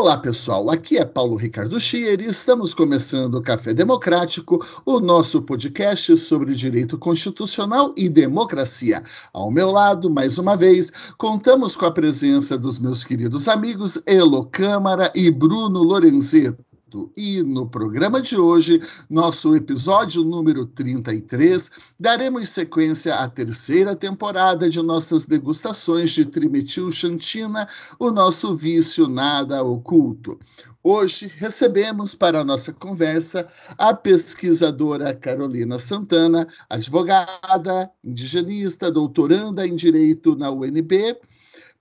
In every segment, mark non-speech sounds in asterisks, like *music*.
Olá, pessoal. Aqui é Paulo Ricardo Schier e estamos começando o Café Democrático, o nosso podcast sobre direito constitucional e democracia. Ao meu lado, mais uma vez, contamos com a presença dos meus queridos amigos Elo Câmara e Bruno Lorenzeto. E no programa de hoje, nosso episódio número 33, daremos sequência à terceira temporada de nossas degustações de trimetil chantina, o nosso vício nada oculto. Hoje recebemos para a nossa conversa a pesquisadora Carolina Santana, advogada, indigenista, doutoranda em Direito na UNB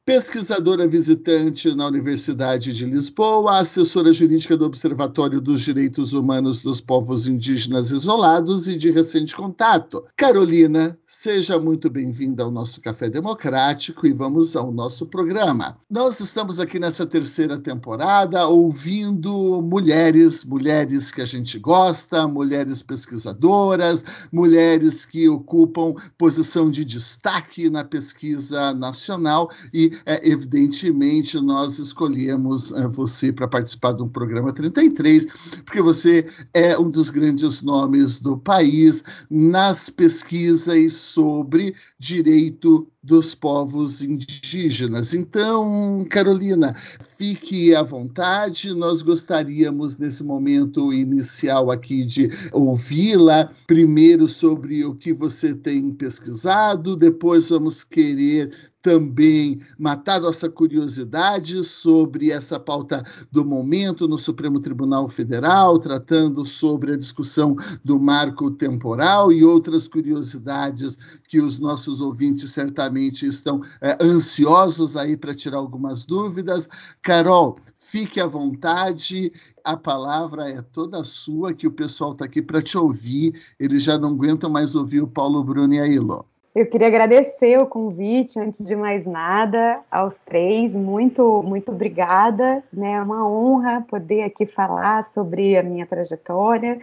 pesquisadora visitante na Universidade de Lisboa, assessora jurídica do Observatório dos Direitos Humanos dos Povos Indígenas Isolados e de recente contato. Carolina, seja muito bem-vinda ao nosso Café Democrático e vamos ao nosso programa. Nós estamos aqui nessa terceira temporada ouvindo mulheres, mulheres que a gente gosta, mulheres pesquisadoras, mulheres que ocupam posição de destaque na pesquisa nacional e é, evidentemente, nós escolhemos é, você para participar de um programa 33, porque você é um dos grandes nomes do país nas pesquisas sobre direito dos povos indígenas. Então, Carolina, fique à vontade. Nós gostaríamos, nesse momento inicial aqui, de ouvi-la. Primeiro sobre o que você tem pesquisado, depois vamos querer também matar nossa curiosidade sobre essa pauta do momento no Supremo Tribunal Federal, tratando sobre a discussão do marco temporal e outras curiosidades que os nossos ouvintes certamente estão é, ansiosos aí para tirar algumas dúvidas. Carol, fique à vontade a palavra é toda sua, que o pessoal está aqui para te ouvir. Eles já não aguentam mais ouvir o Paulo Bruno e a. Eu queria agradecer o convite, antes de mais nada, aos três. Muito, muito obrigada. Né? É uma honra poder aqui falar sobre a minha trajetória,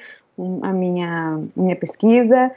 a minha, minha pesquisa.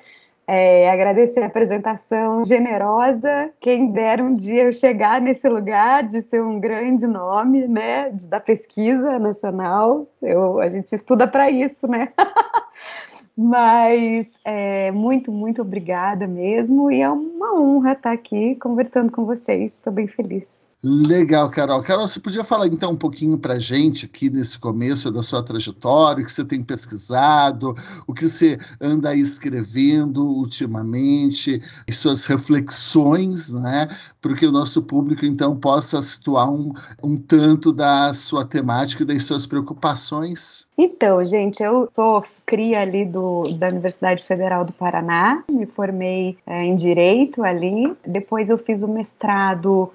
É, agradecer a apresentação generosa. Quem dera um dia eu chegar nesse lugar de ser um grande nome, né, da pesquisa nacional. Eu, a gente estuda para isso, né? *laughs* Mas é, muito, muito obrigada mesmo. E é uma honra estar aqui conversando com vocês. Estou bem feliz. Legal, Carol. Carol, você podia falar então um pouquinho para a gente aqui nesse começo da sua trajetória, o que você tem pesquisado, o que você anda escrevendo ultimamente, e suas reflexões, né? Para que o nosso público então possa situar um, um tanto da sua temática e das suas preocupações. Então, gente, eu sou cria ali do, da Universidade Federal do Paraná, me formei é, em Direito ali, depois eu fiz o mestrado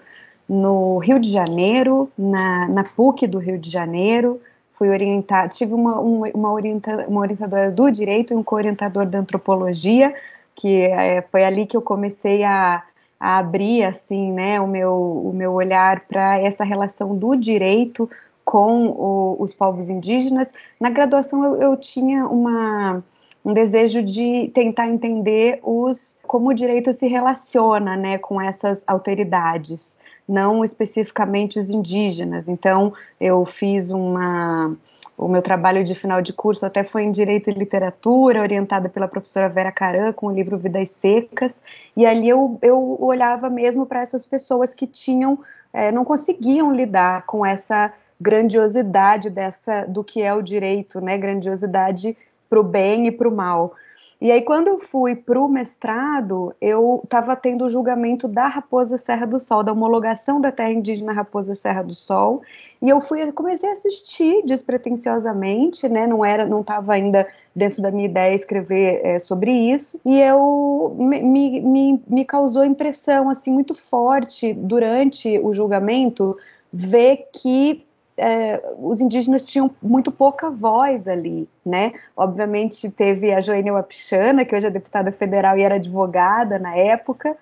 no Rio de Janeiro, na, na PUC do Rio de Janeiro, fui orientada, tive uma, uma, orienta, uma orientadora do direito e um co-orientador da antropologia, que é, foi ali que eu comecei a, a abrir, assim, né, o meu, o meu olhar para essa relação do direito com o, os povos indígenas. Na graduação eu, eu tinha uma um desejo de tentar entender os como o direito se relaciona, né, com essas alteridades não especificamente os indígenas. Então, eu fiz uma. O meu trabalho de final de curso até foi em Direito e Literatura, orientada pela professora Vera Caran, com o livro Vidas Secas, e ali eu, eu olhava mesmo para essas pessoas que tinham, é, não conseguiam lidar com essa grandiosidade dessa do que é o direito, né? Grandiosidade para o bem e para o mal. E aí, quando eu fui para o mestrado, eu estava tendo o julgamento da Raposa Serra do Sol, da homologação da terra indígena Raposa Serra do Sol, e eu fui, comecei a assistir despretensiosamente, né? Não era, não estava ainda dentro da minha ideia escrever é, sobre isso, e eu me, me, me causou impressão assim muito forte durante o julgamento ver que é, os indígenas tinham muito pouca voz ali, né? Obviamente teve a Joênia Wapichana, que hoje é deputada federal e era advogada na época,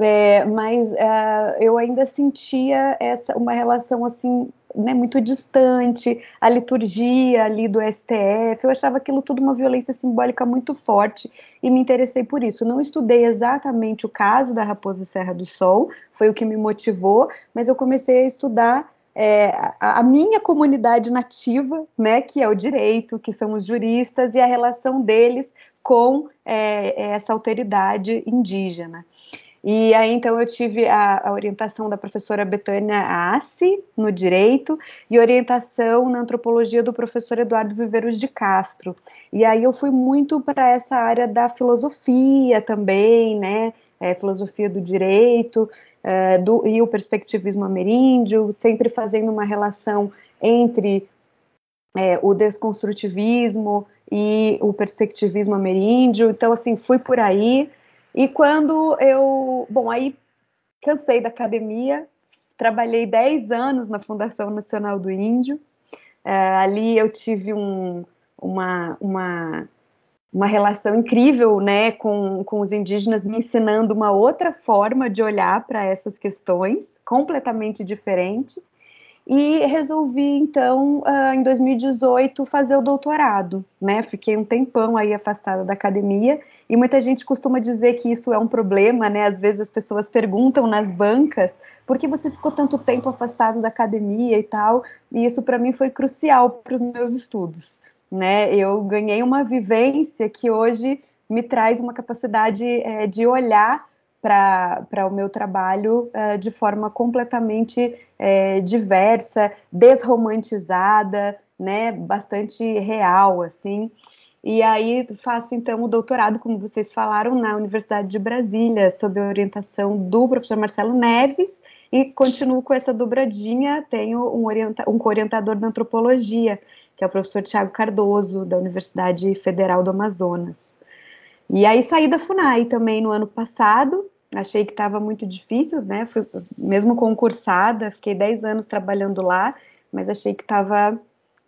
é, mas é, eu ainda sentia essa uma relação assim né, muito distante, a liturgia ali do STF, eu achava aquilo tudo uma violência simbólica muito forte e me interessei por isso. Não estudei exatamente o caso da Raposa Serra do Sol, foi o que me motivou, mas eu comecei a estudar é, a, minha comunidade nativa, né, que é o direito, que são os juristas, e a relação deles com é, essa alteridade indígena. E aí, então, eu tive a, a, orientação da professora Betânia Assi, no Direito, e orientação na Antropologia do professor Eduardo Viveiros de Castro. E aí eu fui muito para essa área da filosofia também, né, é, filosofia do direito, é, do, e o perspectivismo ameríndio, sempre fazendo uma relação entre é, o desconstrutivismo e o perspectivismo ameríndio. Então, assim, fui por aí. E quando eu. Bom, aí cansei da academia, trabalhei 10 anos na Fundação Nacional do Índio. É, ali eu tive um, uma, uma, uma relação incrível né, com, com os indígenas, me ensinando uma outra forma de olhar para essas questões, completamente diferente e resolvi então uh, em 2018 fazer o doutorado, né? Fiquei um tempão aí afastada da academia e muita gente costuma dizer que isso é um problema, né? Às vezes as pessoas perguntam nas bancas por que você ficou tanto tempo afastado da academia e tal, e isso para mim foi crucial para os meus estudos, né? Eu ganhei uma vivência que hoje me traz uma capacidade é, de olhar para o meu trabalho uh, de forma completamente uh, diversa, desromantizada, né, bastante real, assim. E aí faço então o doutorado, como vocês falaram, na Universidade de Brasília, sob a orientação do professor Marcelo Neves, e continuo com essa dobradinha, tenho um, orienta um co-orientador da antropologia, que é o professor Tiago Cardoso, da Universidade Federal do Amazonas. E aí saí da FUNAI também no ano passado, achei que estava muito difícil, né? Fui mesmo concursada, fiquei 10 anos trabalhando lá, mas achei que estava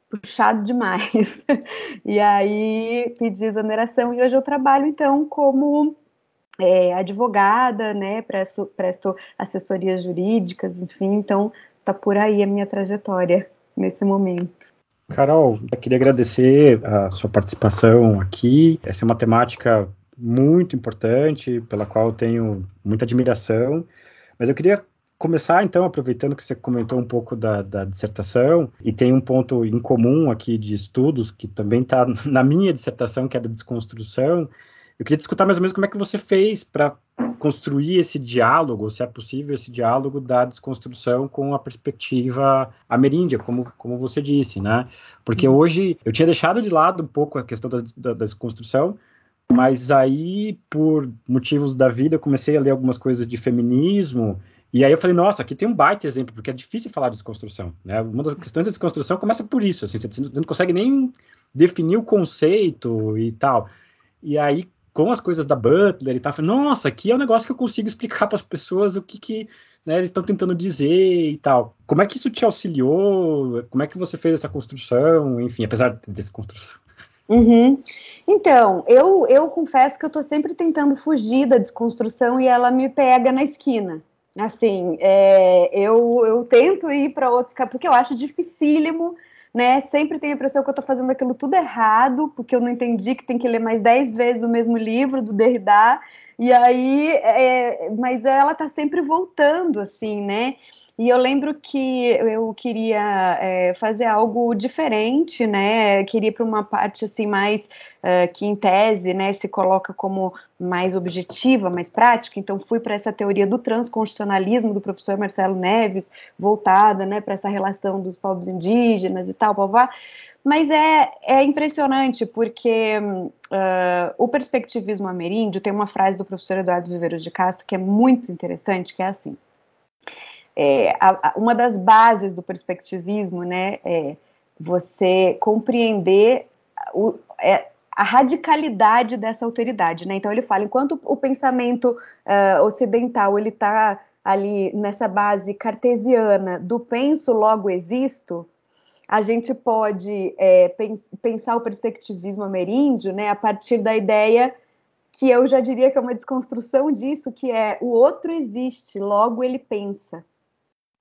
puxado demais. *laughs* e aí pedi exoneração e hoje eu trabalho então como é, advogada, né? Presto, presto assessorias jurídicas, enfim, então tá por aí a minha trajetória nesse momento. Carol, eu queria agradecer a sua participação aqui. Essa é uma temática muito importante, pela qual eu tenho muita admiração. Mas eu queria começar, então, aproveitando que você comentou um pouco da, da dissertação, e tem um ponto em comum aqui de estudos, que também está na minha dissertação, que é da desconstrução. Eu queria discutir mais ou menos como é que você fez para construir esse diálogo, se é possível, esse diálogo da desconstrução com a perspectiva ameríndia, como, como você disse, né? Porque uhum. hoje eu tinha deixado de lado um pouco a questão da, da, da desconstrução, mas aí, por motivos da vida, eu comecei a ler algumas coisas de feminismo, e aí eu falei, nossa, aqui tem um baita exemplo, porque é difícil falar de desconstrução, né? Uma das questões da desconstrução começa por isso, assim, você não consegue nem definir o conceito e tal. E aí, com as coisas da Butler e tal, falei, nossa, aqui é um negócio que eu consigo explicar para as pessoas o que, que né, eles estão tentando dizer e tal. Como é que isso te auxiliou? Como é que você fez essa construção? Enfim, apesar dessa construção. Uhum. Então, eu, eu confesso que eu estou sempre tentando fugir da desconstrução e ela me pega na esquina. Assim, é, eu, eu tento ir para outros porque eu acho dificílimo, né? Sempre tenho a impressão que eu estou fazendo aquilo tudo errado, porque eu não entendi que tem que ler mais dez vezes o mesmo livro do Derrida, e aí, é, mas ela está sempre voltando, assim, né? E eu lembro que eu queria é, fazer algo diferente, né? Queria para uma parte assim mais uh, que em tese, né, se coloca como mais objetiva, mais prática. Então fui para essa teoria do transconstitucionalismo do professor Marcelo Neves, voltada, né, para essa relação dos povos indígenas e tal, blá, Mas é, é impressionante porque uh, o perspectivismo ameríndio tem uma frase do professor Eduardo Viveiros de Castro que é muito interessante, que é assim é, a, a, uma das bases do perspectivismo, né, é você compreender o, é, a radicalidade dessa alteridade, né? Então ele fala, enquanto o pensamento uh, ocidental ele está ali nessa base cartesiana do penso logo existo, a gente pode é, pens pensar o perspectivismo ameríndio, né, a partir da ideia que eu já diria que é uma desconstrução disso, que é o outro existe, logo ele pensa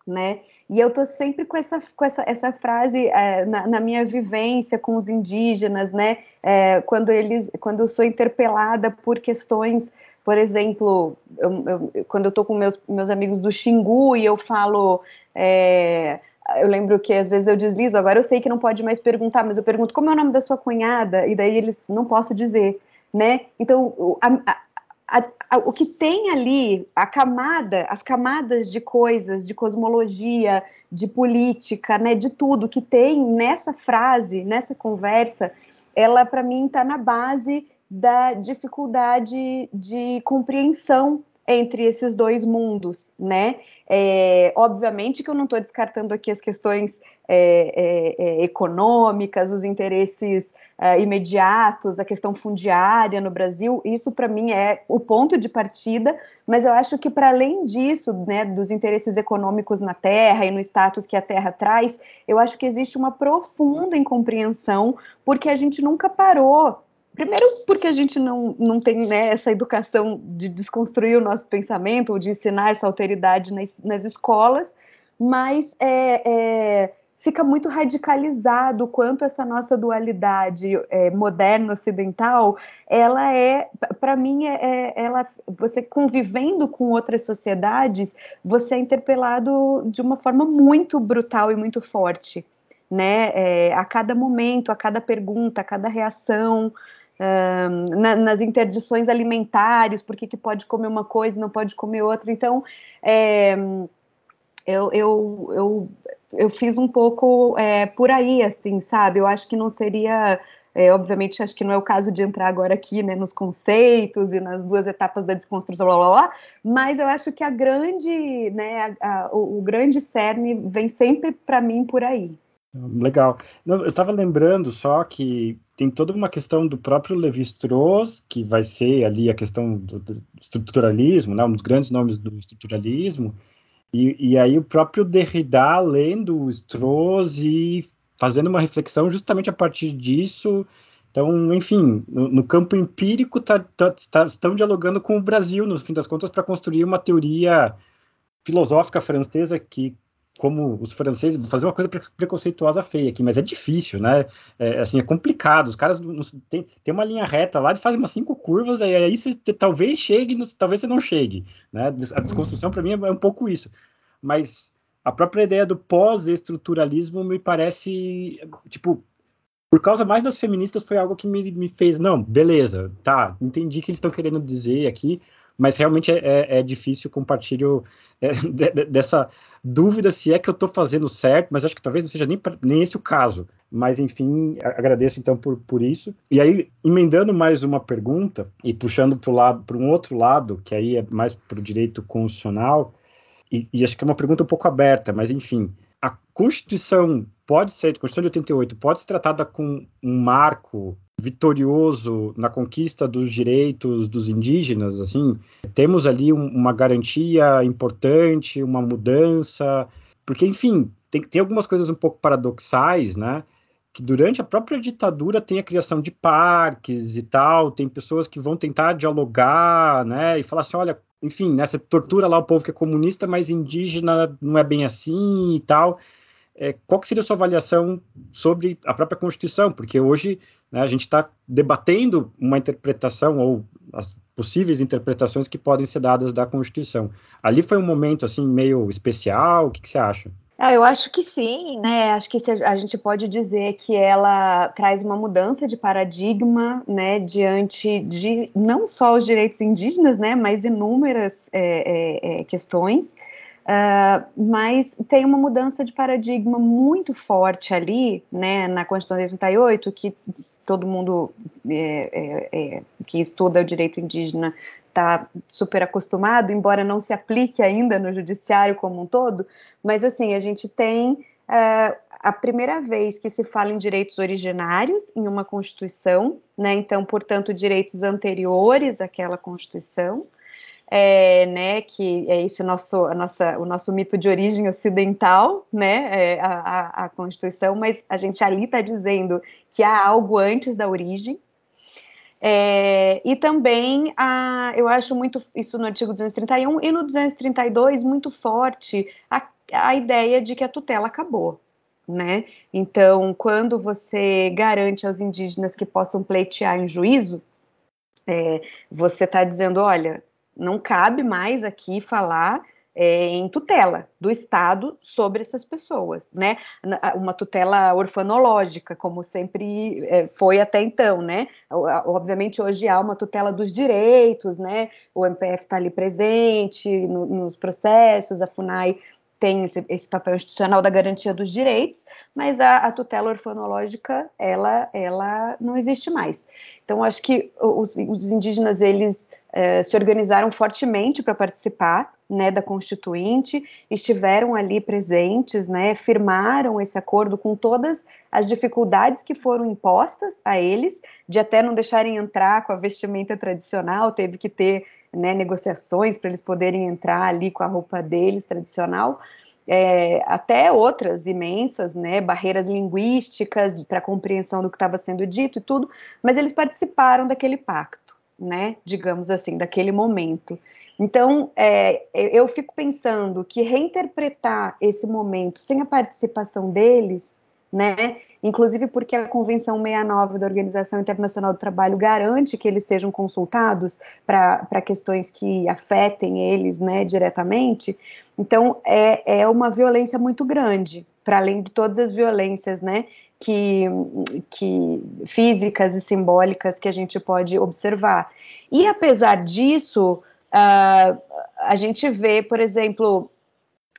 né? E eu tô sempre com essa, com essa, essa frase é, na, na, minha vivência com os indígenas, né? É, quando eles, quando eu sou interpelada por questões, por exemplo, eu, eu, quando eu tô com meus, meus amigos do Xingu e eu falo é, eu lembro que às vezes eu deslizo, agora eu sei que não pode mais perguntar, mas eu pergunto como é o nome da sua cunhada, e daí eles não posso dizer, né? Então, a, a, a, o que tem ali, a camada, as camadas de coisas, de cosmologia, de política, né, de tudo que tem nessa frase, nessa conversa, ela para mim está na base da dificuldade de compreensão entre esses dois mundos, né? É, obviamente que eu não estou descartando aqui as questões é, é, é econômicas, os interesses é, imediatos, a questão fundiária no Brasil, isso para mim é o ponto de partida, mas eu acho que para além disso, né, dos interesses econômicos na terra e no status que a terra traz, eu acho que existe uma profunda incompreensão, porque a gente nunca parou Primeiro, porque a gente não, não tem né, essa educação de desconstruir o nosso pensamento, ou de ensinar essa alteridade nas, nas escolas, mas é, é, fica muito radicalizado quanto essa nossa dualidade é, moderna ocidental, ela é, para mim, é, é, ela, você convivendo com outras sociedades, você é interpelado de uma forma muito brutal e muito forte, né? É, a cada momento, a cada pergunta, a cada reação na, nas interdições alimentares, por que, pode comer uma coisa e não pode comer outra. Então, é, eu, eu, eu, eu fiz um pouco é, por aí, assim, sabe? Eu acho que não seria. É, obviamente, acho que não é o caso de entrar agora aqui né, nos conceitos e nas duas etapas da desconstrução, blá, blá, blá, mas eu acho que a grande, né, a, a, o, o grande cerne vem sempre para mim por aí. Legal. Eu estava lembrando só que tem toda uma questão do próprio Levi-Strauss, que vai ser ali a questão do, estruturalismo, né, um dos grandes nomes do estruturalismo, e, e aí o próprio Derrida lendo o Strauss e fazendo uma reflexão justamente a partir disso. Então, enfim, no, no campo empírico tá, tá, tá, estão dialogando com o Brasil, no fim das contas, para construir uma teoria filosófica francesa que como os franceses, vou fazer uma coisa preconceituosa feia aqui, mas é difícil, né? É, assim, é complicado. Os caras não, tem, tem uma linha reta lá, eles fazem umas cinco curvas, e aí você talvez chegue, talvez você não chegue. Né? A desconstrução, para mim, é um pouco isso. Mas a própria ideia do pós-estruturalismo me parece, tipo, por causa mais das feministas, foi algo que me, me fez, não, beleza, tá, entendi o que eles estão querendo dizer aqui, mas realmente é, é, é difícil compartilho é, *laughs* de, de, dessa dúvida se é que eu estou fazendo certo, mas acho que talvez não seja nem, nem esse o caso. Mas, enfim, agradeço então por, por isso. E aí, emendando mais uma pergunta e puxando para um outro lado, que aí é mais para o direito constitucional, e, e acho que é uma pergunta um pouco aberta, mas enfim, a Constituição pode ser, a Constituição de 88, pode ser tratada com um marco vitorioso na conquista dos direitos dos indígenas, assim, temos ali um, uma garantia importante, uma mudança, porque, enfim, tem, tem algumas coisas um pouco paradoxais, né, que durante a própria ditadura tem a criação de parques e tal, tem pessoas que vão tentar dialogar, né, e falar assim, olha, enfim, né, você tortura lá o povo que é comunista, mas indígena não é bem assim e tal, é, qual seria a sua avaliação sobre a própria Constituição? Porque hoje né, a gente está debatendo uma interpretação ou as possíveis interpretações que podem ser dadas da Constituição. Ali foi um momento assim meio especial. O que, que você acha? Ah, eu acho que sim, né? Acho que a gente pode dizer que ela traz uma mudança de paradigma, né, diante de não só os direitos indígenas, né, mas inúmeras é, é, é questões. Uh, mas tem uma mudança de paradigma muito forte ali, né, na Constituição de 88, que todo mundo é, é, é, que estuda o direito indígena está super acostumado, embora não se aplique ainda no judiciário como um todo, mas assim, a gente tem uh, a primeira vez que se fala em direitos originários em uma Constituição, né, então, portanto, direitos anteriores àquela Constituição, é, né, que é esse nosso, a nossa, o nosso mito de origem ocidental, né, é, a, a, Constituição, mas a gente ali está dizendo que há algo antes da origem. É, e também, a, eu acho muito isso no artigo 231 e no 232 muito forte a, a ideia de que a tutela acabou. Né? Então, quando você garante aos indígenas que possam pleitear em juízo, é, você está dizendo, olha, não cabe mais aqui falar é, em tutela do Estado sobre essas pessoas, né? Uma tutela orfanológica, como sempre é, foi até então, né? Obviamente hoje há uma tutela dos direitos, né? O MPF está ali presente no, nos processos, a FUNAI tem esse, esse, papel institucional da garantia dos direitos, mas a, a, tutela orfanológica, ela, ela não existe mais. Então, acho que os, os indígenas, eles é, se organizaram fortemente para participar né, da Constituinte, estiveram ali presentes, né, firmaram esse acordo com todas as dificuldades que foram impostas a eles, de até não deixarem entrar com a vestimenta tradicional, teve que ter né, negociações para eles poderem entrar ali com a roupa deles tradicional, é, até outras imensas, né, barreiras linguísticas para compreensão do que estava sendo dito e tudo, mas eles participaram daquele pacto, né, digamos assim, daquele momento. Então, é, eu fico pensando que reinterpretar esse momento sem a participação deles né? Inclusive porque a Convenção 69 da Organização Internacional do Trabalho garante que eles sejam consultados para questões que afetem eles, né, diretamente. Então, é, é uma violência muito grande, para além de todas as violências, né, que, que físicas e simbólicas que a gente pode observar. E apesar disso, uh, a gente vê, por exemplo,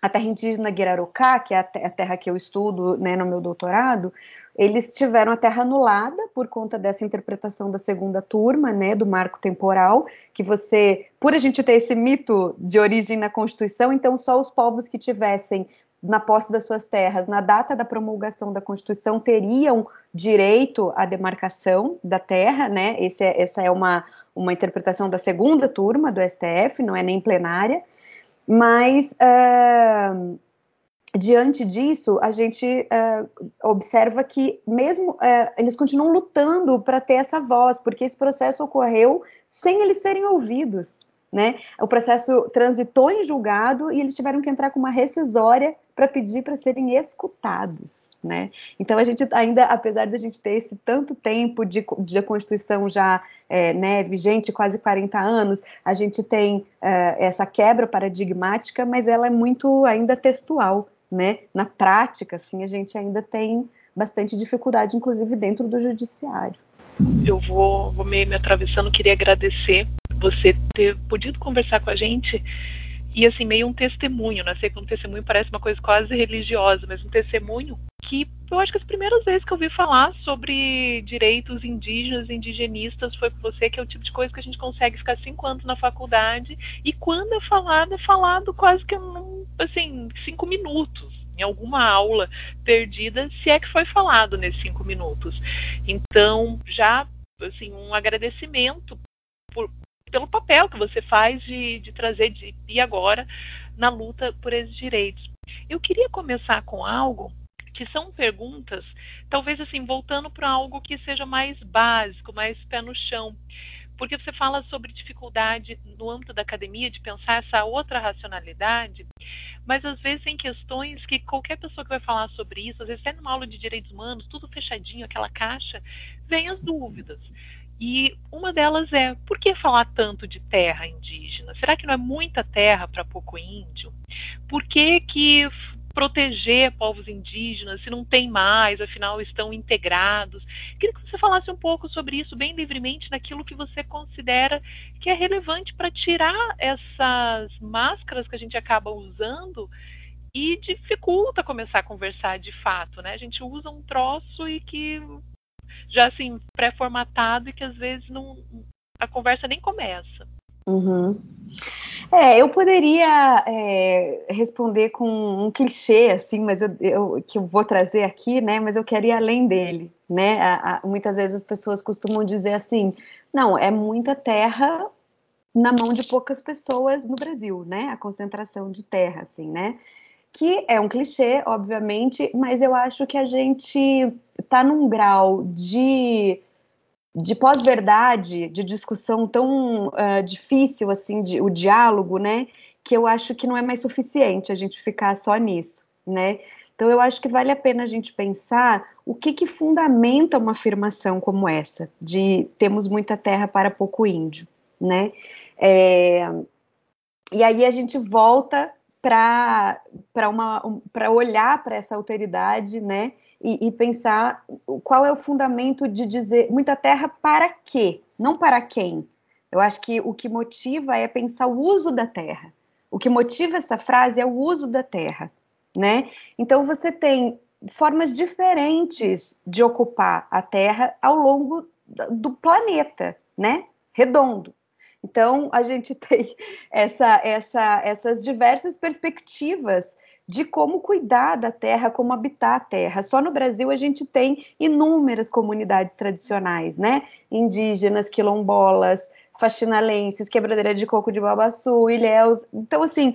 a terra indígena Guirarocá, que é a, terra que eu estudo né, no meu doutorado, eles tiveram a terra anulada por conta dessa interpretação da segunda turma, né, do marco temporal, que você, por a gente ter esse mito de origem na Constituição, então só os povos que tivessem na posse das suas terras, na data da promulgação da Constituição, teriam direito à demarcação da terra, né? Esse é, essa é uma, uma interpretação da segunda turma do STF, não é nem plenária. Mas, uh, diante disso, a gente uh, observa que, mesmo, uh, eles continuam lutando para ter essa voz, porque esse processo ocorreu sem eles serem ouvidos. Né? O processo transitou em julgado e eles tiveram que entrar com uma rescisória para pedir para serem escutados né? Então a gente ainda, apesar de a gente ter esse tanto tempo de, de Constituição já é, né, vigente, quase 40 anos, a gente tem é, essa quebra paradigmática, mas ela é muito ainda textual, né? Na prática, assim, a gente ainda tem bastante dificuldade, inclusive dentro do judiciário. Eu vou, vou me atravessando, queria agradecer você ter podido conversar com a gente e assim meio um testemunho, né? sei que um testemunho parece uma coisa quase religiosa, mas um testemunho que eu acho que as primeiras vezes que eu ouvi falar sobre direitos indígenas e indigenistas foi com você, que é o tipo de coisa que a gente consegue ficar cinco anos na faculdade e quando é falado, é falado quase que assim, cinco minutos em alguma aula perdida, se é que foi falado nesses cinco minutos. Então, já assim, um agradecimento pelo papel que você faz de, de trazer de, e agora na luta por esses direitos. Eu queria começar com algo que são perguntas, talvez assim, voltando para algo que seja mais básico, mais pé no chão. Porque você fala sobre dificuldade no âmbito da academia de pensar essa outra racionalidade, mas às vezes em questões que qualquer pessoa que vai falar sobre isso, às vezes até numa aula de direitos humanos, tudo fechadinho, aquela caixa, vem as dúvidas. E uma delas é: por que falar tanto de terra indígena? Será que não é muita terra para pouco índio? Por que, que proteger povos indígenas, se não tem mais, afinal estão integrados. Queria que você falasse um pouco sobre isso bem livremente, naquilo que você considera que é relevante para tirar essas máscaras que a gente acaba usando e dificulta começar a conversar de fato, né? A gente usa um troço e que já assim pré-formatado e que às vezes não a conversa nem começa. Uhum. É, eu poderia é, responder com um clichê, assim, mas eu, eu, que eu vou trazer aqui, né? Mas eu quero ir além dele, né? A, a, muitas vezes as pessoas costumam dizer assim, não, é muita terra na mão de poucas pessoas no Brasil, né? A concentração de terra, assim, né? Que é um clichê, obviamente, mas eu acho que a gente está num grau de de pós-verdade, de discussão tão uh, difícil assim, de, o diálogo, né? Que eu acho que não é mais suficiente a gente ficar só nisso, né? Então eu acho que vale a pena a gente pensar o que, que fundamenta uma afirmação como essa, de temos muita terra para pouco índio, né? É, e aí a gente volta para olhar para essa alteridade, né, e, e, pensar qual é o fundamento de dizer muita terra para quê, não para quem. Eu acho que o que motiva é pensar o uso da terra. O que motiva essa frase é o uso da terra, né? Então você tem formas diferentes de ocupar a terra ao longo do planeta, né? Redondo. Então, a gente *laughs* tem essa, essa, essas diversas perspectivas de como cuidar da terra, como habitar a terra. Só no Brasil a gente tem inúmeras comunidades tradicionais, né? Indígenas, quilombolas, faxinalenses, quebradeira de coco de Babaçu, ilhéus. Então, assim,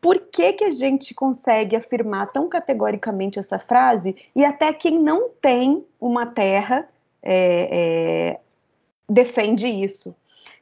por que, que a gente consegue afirmar tão categoricamente essa frase e até quem não tem uma terra é, é, defende isso?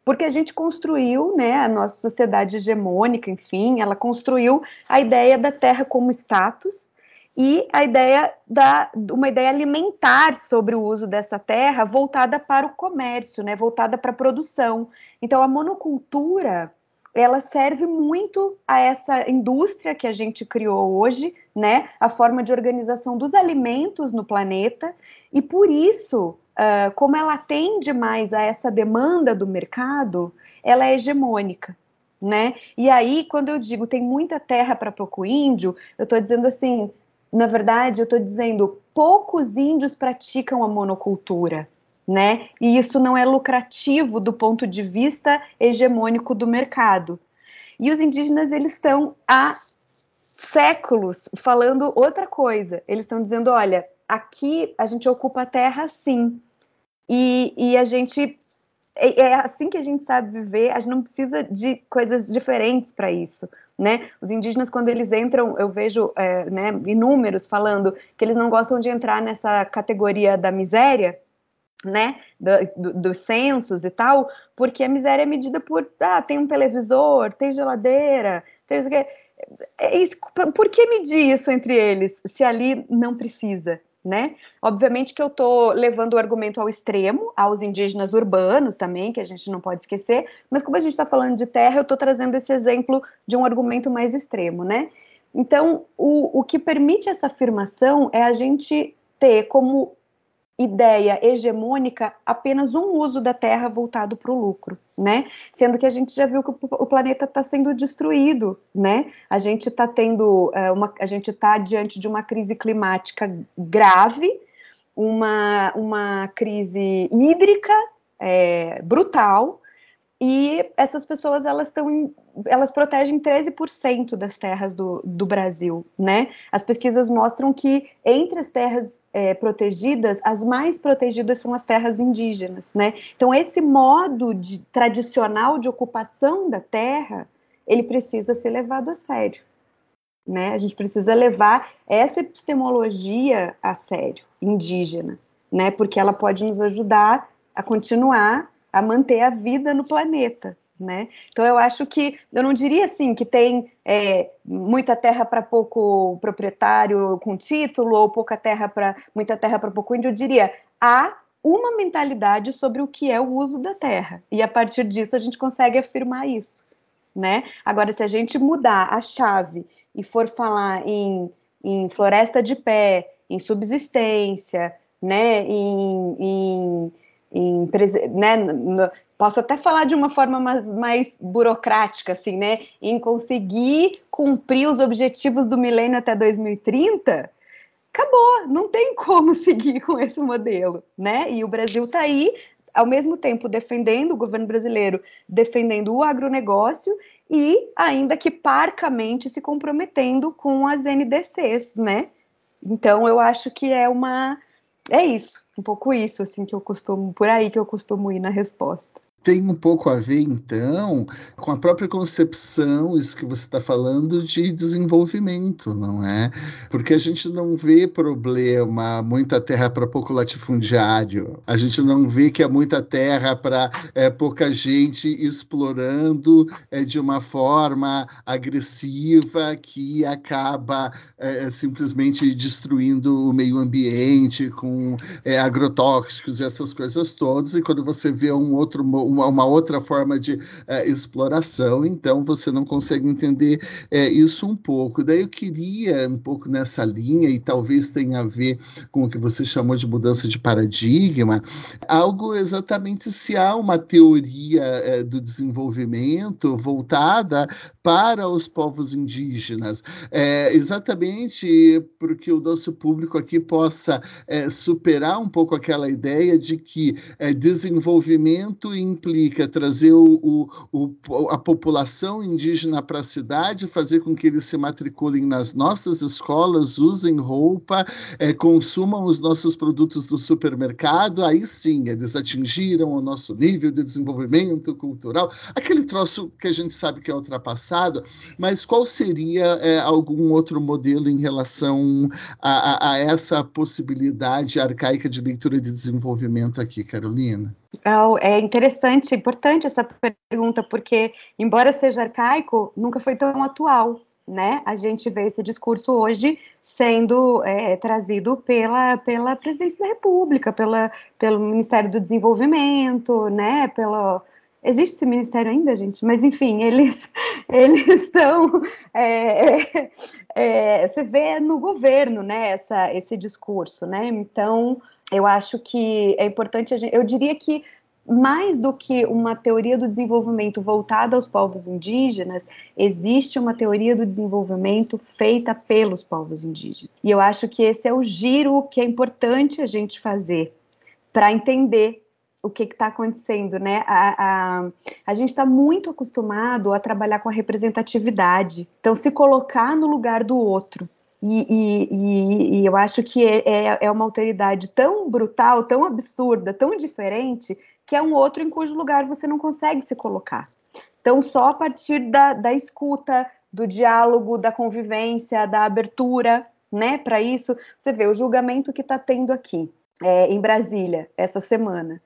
Porque a gente construiu, né, a nossa sociedade hegemônica, enfim, ela construiu a ideia da terra como status e a ideia da uma ideia alimentar sobre o uso dessa terra voltada para o comércio, né, voltada para a produção. Então a monocultura ela serve muito a essa indústria que a gente criou hoje, né? A forma de organização dos alimentos no planeta, e por isso uh, como ela atende mais a essa demanda do mercado, ela é hegemônica. Né? E aí, quando eu digo tem muita terra para pouco índio, eu estou dizendo assim, na verdade, eu estou dizendo poucos índios praticam a monocultura, né? E isso não é lucrativo do ponto de vista hegemônico do mercado. E os indígenas eles estão há séculos falando outra coisa. Eles estão dizendo, olha, aqui a gente ocupa a terra sim. E, e a gente. É, é assim que a gente sabe viver, a gente não precisa de coisas diferentes para isso. Né? Os indígenas, quando eles entram, eu vejo é, né, inúmeros falando que eles não gostam de entrar nessa categoria da miséria, né, do, do, dos censos e tal, porque a miséria é medida por, ah, tem um televisor, tem geladeira, tem que, é isso, por que medir isso entre eles, se ali não precisa, né? Obviamente que eu estou levando o argumento ao extremo, aos indígenas urbanos também, que a gente não pode esquecer, mas como a gente está falando de terra, eu estou trazendo esse exemplo de um argumento mais extremo, né? Então, o, o que permite essa afirmação é a gente ter como ideia hegemônica apenas um uso da terra voltado para o lucro, né? Sendo que a gente já viu que o planeta está sendo destruído, né? A gente está tendo é, uma, a gente está diante de uma crise climática grave, uma, uma crise hídrica é, brutal, e essas pessoas elas estão elas protegem 13% das terras do, do Brasil, né? As pesquisas mostram que entre as terras é, protegidas, as mais protegidas são as terras indígenas, né? Então esse modo de, tradicional de ocupação da terra, ele precisa ser levado a sério, né? A gente precisa levar essa epistemologia a sério, indígena, né? Porque ela pode nos ajudar a continuar a manter a vida no planeta. Né? Então eu acho que eu não diria assim que tem é, muita terra para pouco proprietário com título ou pouca terra para muita terra para pouco índio. Eu diria há uma mentalidade sobre o que é o uso da terra e a partir disso a gente consegue afirmar isso, né? Agora se a gente mudar a chave e for falar em, em floresta de pé, em subsistência, né? em, em em, né, no, posso até falar de uma forma mais, mais burocrática, assim, né, em conseguir cumprir os objetivos do milênio até 2030, acabou, não tem como *laughs* seguir com esse modelo, né? E o Brasil está aí, ao mesmo tempo defendendo o governo brasileiro, defendendo o agronegócio e ainda que parcamente se comprometendo com as NDCs, né? Então eu acho que é uma é isso, um pouco isso, assim, que eu costumo, por aí que eu costumo ir na resposta tem um pouco a ver, então, com a própria concepção, isso que você está falando, de desenvolvimento, não é? Porque a gente não vê problema, muita terra para pouco latifundiário, a gente não vê que é muita terra para é, pouca gente explorando é, de uma forma agressiva que acaba é, simplesmente destruindo o meio ambiente com agrotóxicos e essas coisas todas, e quando você vê um outro um uma, uma, outra forma de uh, exploração, então você não consegue entender uh, isso um pouco. Daí eu queria, um pouco nessa linha, e talvez tenha a ver com o que você chamou de mudança de paradigma, algo exatamente se há uma teoria uh, do desenvolvimento voltada para os povos indígenas, exatamente porque o nosso público aqui possa superar um pouco aquela ideia de que desenvolvimento implica trazer o, o, o, a população indígena para a cidade, fazer com que eles se matriculem nas nossas escolas, usem roupa, é, consumam os nossos produtos do supermercado, aí sim eles atingiram o nosso nível de desenvolvimento cultural, aquele troço que a gente sabe que é ultrapassado passado, mas qual seria é, algum outro modelo em relação a, a, a, essa possibilidade arcaica de leitura de desenvolvimento aqui, Carolina? É interessante, importante essa pergunta, porque, embora seja arcaico, nunca foi tão atual. Né? A gente vê esse discurso hoje sendo é, trazido pela, pela presidência da República, pela, pelo Ministério do Desenvolvimento, né? Pelo, Existe esse ministério ainda, gente? Mas enfim, eles *laughs* eles estão. É, é, é, você vê no governo, né? Essa, esse discurso, né? Então, eu acho que é importante. Gente, eu diria que mais do que uma teoria do desenvolvimento voltada aos povos indígenas, existe uma teoria do desenvolvimento feita pelos povos indígenas. E eu acho que esse é o giro que é importante a gente fazer para entender o que está acontecendo, né? A, a, a gente está muito acostumado a trabalhar com a representatividade, então se colocar no lugar do outro. E, e, e eu acho que é, é, é uma alteridade tão brutal, tão absurda, tão diferente, que é um outro em cujo lugar você não consegue se colocar. Então, só a partir da, da escuta, do diálogo, da convivência, da abertura, né, para isso, você vê o julgamento que está tendo aqui, é, em Brasília, essa semana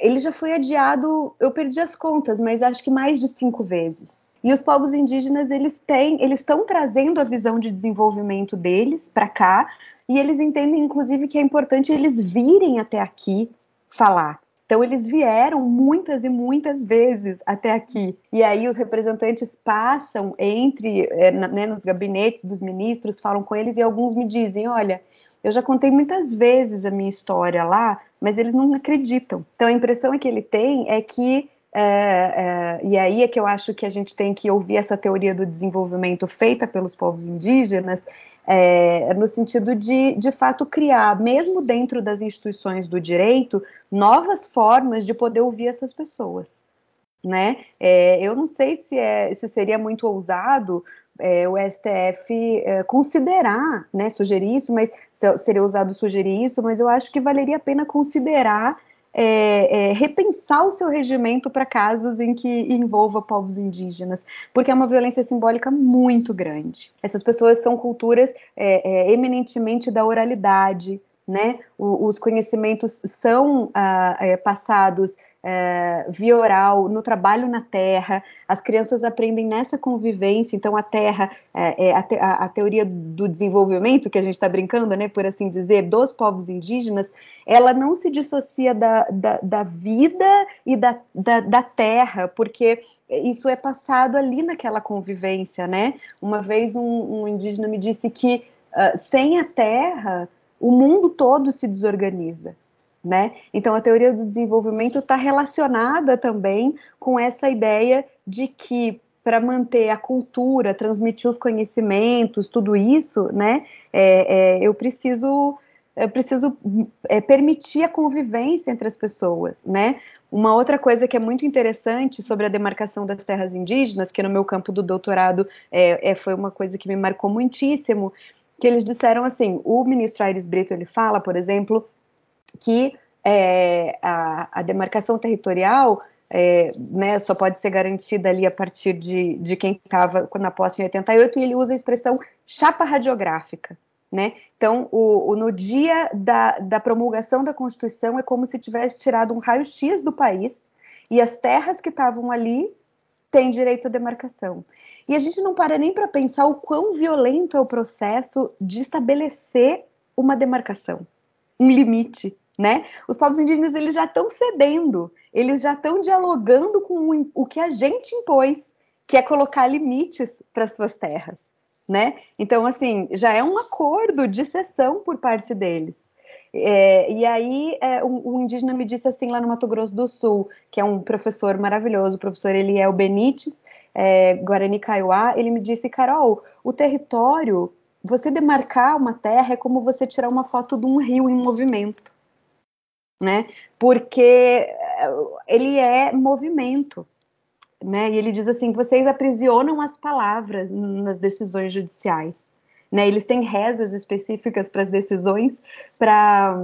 ele já foi adiado, eu perdi as contas, mas acho que mais de cinco vezes. E os povos indígenas, eles têm, eles estão trazendo a visão de desenvolvimento deles para cá, e eles entendem, inclusive, que é importante eles virem até aqui falar. Então, eles vieram muitas e muitas vezes até aqui. E aí, os representantes passam entre, é, né, nos gabinetes dos ministros, falam com eles, e alguns me dizem: olha, eu já contei muitas vezes a minha história lá, mas eles não acreditam. Então a impressão que ele tem é que é, é, e aí é que eu acho que a gente tem que ouvir essa teoria do desenvolvimento feita pelos povos indígenas, é, no sentido de, de fato, criar, mesmo dentro das instituições do direito, novas formas de poder ouvir essas pessoas. Né? É, eu não sei se, é, se seria muito ousado é, o STF é, considerar, né, sugerir isso, mas seria usado sugerir isso, mas eu acho que valeria a pena considerar é, é, repensar o seu regimento para casos em que envolva povos indígenas, porque é uma violência simbólica muito grande. Essas pessoas são culturas é, é, eminentemente da oralidade, né? O, os conhecimentos são ah, é, passados é, via oral, no trabalho na terra, as crianças aprendem nessa convivência, então a terra, é, é a, te, a, a, teoria do desenvolvimento, que a gente está brincando, né, por assim dizer, dos povos indígenas, ela não se dissocia da, da, da vida e da, da, da, terra, porque isso é passado ali naquela convivência, né? Uma vez um, um indígena me disse que uh, sem a terra, o mundo todo se desorganiza. Né? Então, a teoria do desenvolvimento está relacionada também com essa ideia de que para manter a cultura, transmitir os conhecimentos, tudo isso, né, é, é, eu preciso, eu preciso é, permitir a convivência entre as pessoas, né? Uma outra coisa que é muito interessante sobre a demarcação das terras indígenas, que no meu campo do doutorado é, é foi uma coisa que me marcou muitíssimo, que eles disseram assim, o ministro Aires Brito ele fala, por exemplo, que é, a, a, demarcação territorial é, né, só pode ser garantida ali a partir de, de quem estava na posse em 88, e ele usa a expressão chapa radiográfica. Né? Então, o, o, no dia da, da promulgação da Constituição, é como se tivesse tirado um raio-x do país e as terras que estavam ali têm direito à demarcação. E a gente não para nem para pensar o quão violento é o processo de estabelecer uma demarcação, um limite, né? Os povos indígenas eles já estão cedendo, eles já estão dialogando com o que a gente impôs, que é colocar limites para suas terras, né? Então, assim, já é um acordo de cessão por parte deles. É, e aí, é, um, um, indígena me disse assim lá no Mato Grosso do Sul, que é um professor maravilhoso, o professor Eliel Benites, é, Guarani Kaiowá, ele me disse, Carol, o território, você demarcar uma terra é como você tirar uma foto de um rio em movimento, né? Porque é, ele é movimento, né? E ele diz assim, vocês aprisionam as palavras nas decisões judiciais, né? Eles têm rezas específicas para as decisões para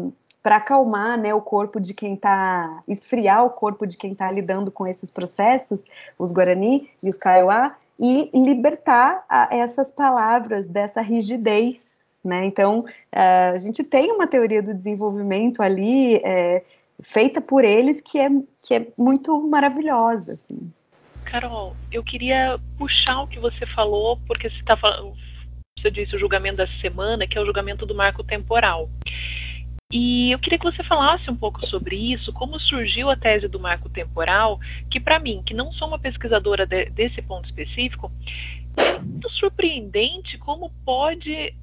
para acalmar né, o corpo de quem está, esfriar o corpo de quem está lidando com esses processos, os Guarani e os Kaiowá, e libertar a, essas palavras dessa rigidez. Né? Então, uh, a gente tem uma teoria do desenvolvimento ali, é, feita por eles, que é, que é muito maravilhosa. Assim. Carol, eu queria puxar o que você falou, porque você falando. Você disse o julgamento dessa semana, que é o julgamento do marco temporal. E eu queria que você falasse um pouco sobre isso, como surgiu a tese do marco temporal, que para mim, que não sou uma pesquisadora de, desse ponto específico, é muito surpreendente como pode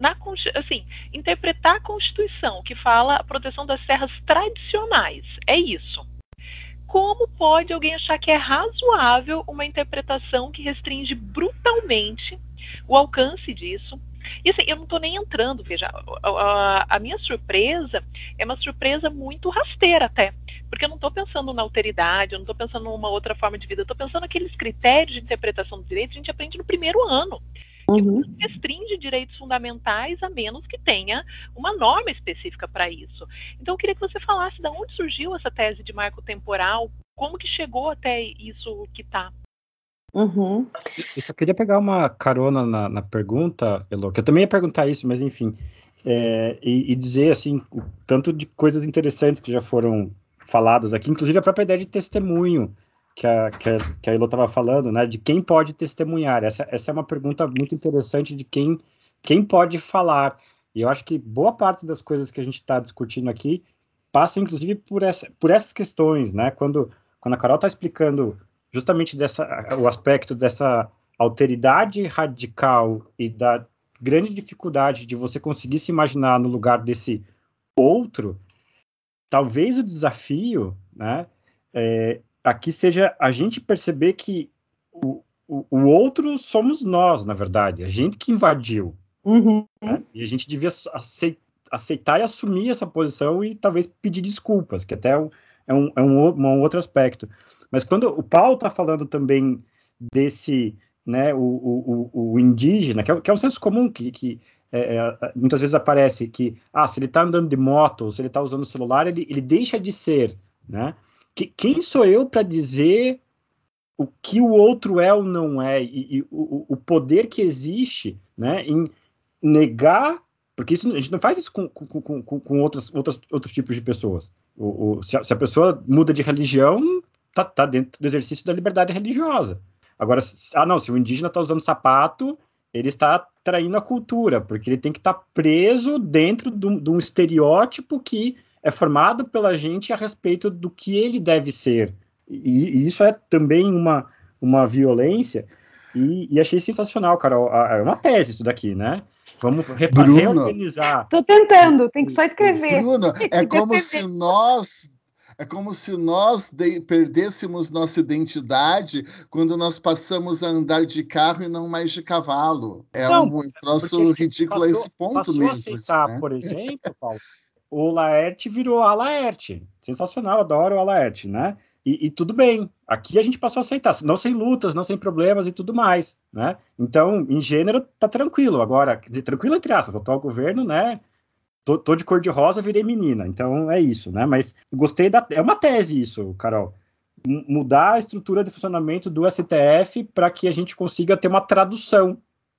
na, assim, interpretar a Constituição, que fala a proteção das terras tradicionais. É isso. Como pode alguém achar que é razoável uma interpretação que restringe brutalmente o alcance disso, e assim, eu não estou nem entrando, veja, a, a, a, minha surpresa é uma surpresa muito rasteira até, porque eu não estou pensando na alteridade, eu não estou pensando numa outra forma de vida, eu estou pensando naqueles critérios de interpretação dos direitos que a gente aprende no primeiro ano. Uhum. Que restringe direitos fundamentais a menos que tenha uma norma específica para isso. Então, eu queria que você falasse de onde surgiu essa tese de marco temporal, como que chegou até isso que está. Uhum. Eu só queria pegar uma carona na, na pergunta, Elo, que eu também ia perguntar isso, mas enfim, é, e, e, dizer assim, o tanto de coisas interessantes que já foram faladas aqui, inclusive a própria ideia de testemunho que a, que a, que a Elo estava falando, né, de quem pode testemunhar. Essa, essa é uma pergunta muito interessante de quem, quem pode falar. E eu acho que boa parte das coisas que a gente está discutindo aqui passa, inclusive, por, essa, por essas questões, né? Quando, quando a Carol está explicando justamente dessa, o aspecto dessa alteridade radical e da grande dificuldade de você conseguir se imaginar no lugar desse outro, talvez o desafio, né, é, aqui seja a gente perceber que o, o, o, outro somos nós, na verdade, a gente que invadiu. Uhum. Né, e a gente devia aceitar e assumir essa posição e talvez pedir desculpas, que até é um, é um, é um, outro aspecto. Mas quando o Paulo está falando também desse, né, o, o, o indígena, que é, que é um senso comum que, que é, é, muitas vezes aparece que, ah, se ele está andando de moto, se ele está usando o celular, ele, ele deixa de ser, né? Que, quem sou eu para dizer o que o outro é ou não é, e, e o, o, poder que existe, né, em negar, porque isso, a gente não faz isso com, com, com, com outros, outros, outros tipos de pessoas. O, o se, a, se, a, pessoa muda de religião, tá, tá dentro do exercício da liberdade religiosa. Agora, ah, não, se o indígena está usando sapato, ele está traindo a cultura, porque ele tem que estar tá preso dentro de um, de um, estereótipo que é formado pela gente a respeito do que ele deve ser. E, e isso é também uma, uma violência. E, e, achei sensacional, cara. É uma tese isso daqui, né? Vamos Bruno, reorganizar. Tô tentando, tem que só escrever. Bruno, é como se nós é como se nós de, perdêssemos nossa identidade quando nós passamos a andar de carro e não mais de cavalo. É não, um troço ridículo passou, a esse ponto mesmo. A aceitar, né? por exemplo, Paulo, o Laerte virou a Laerte. Sensacional, adoro o Laerte, né? E, e, tudo bem. Aqui a gente passou a aceitar, não sem lutas, não sem problemas e tudo mais, né? Então, em gênero, tá tranquilo. Agora, quer dizer, tranquilo entre aspas, o atual governo, né? tô, tô de cor de rosa, virei menina. Então é isso, né? Mas gostei da. É uma tese isso, Carol. Mudar a estrutura de funcionamento do STF para que a gente consiga ter uma tradução.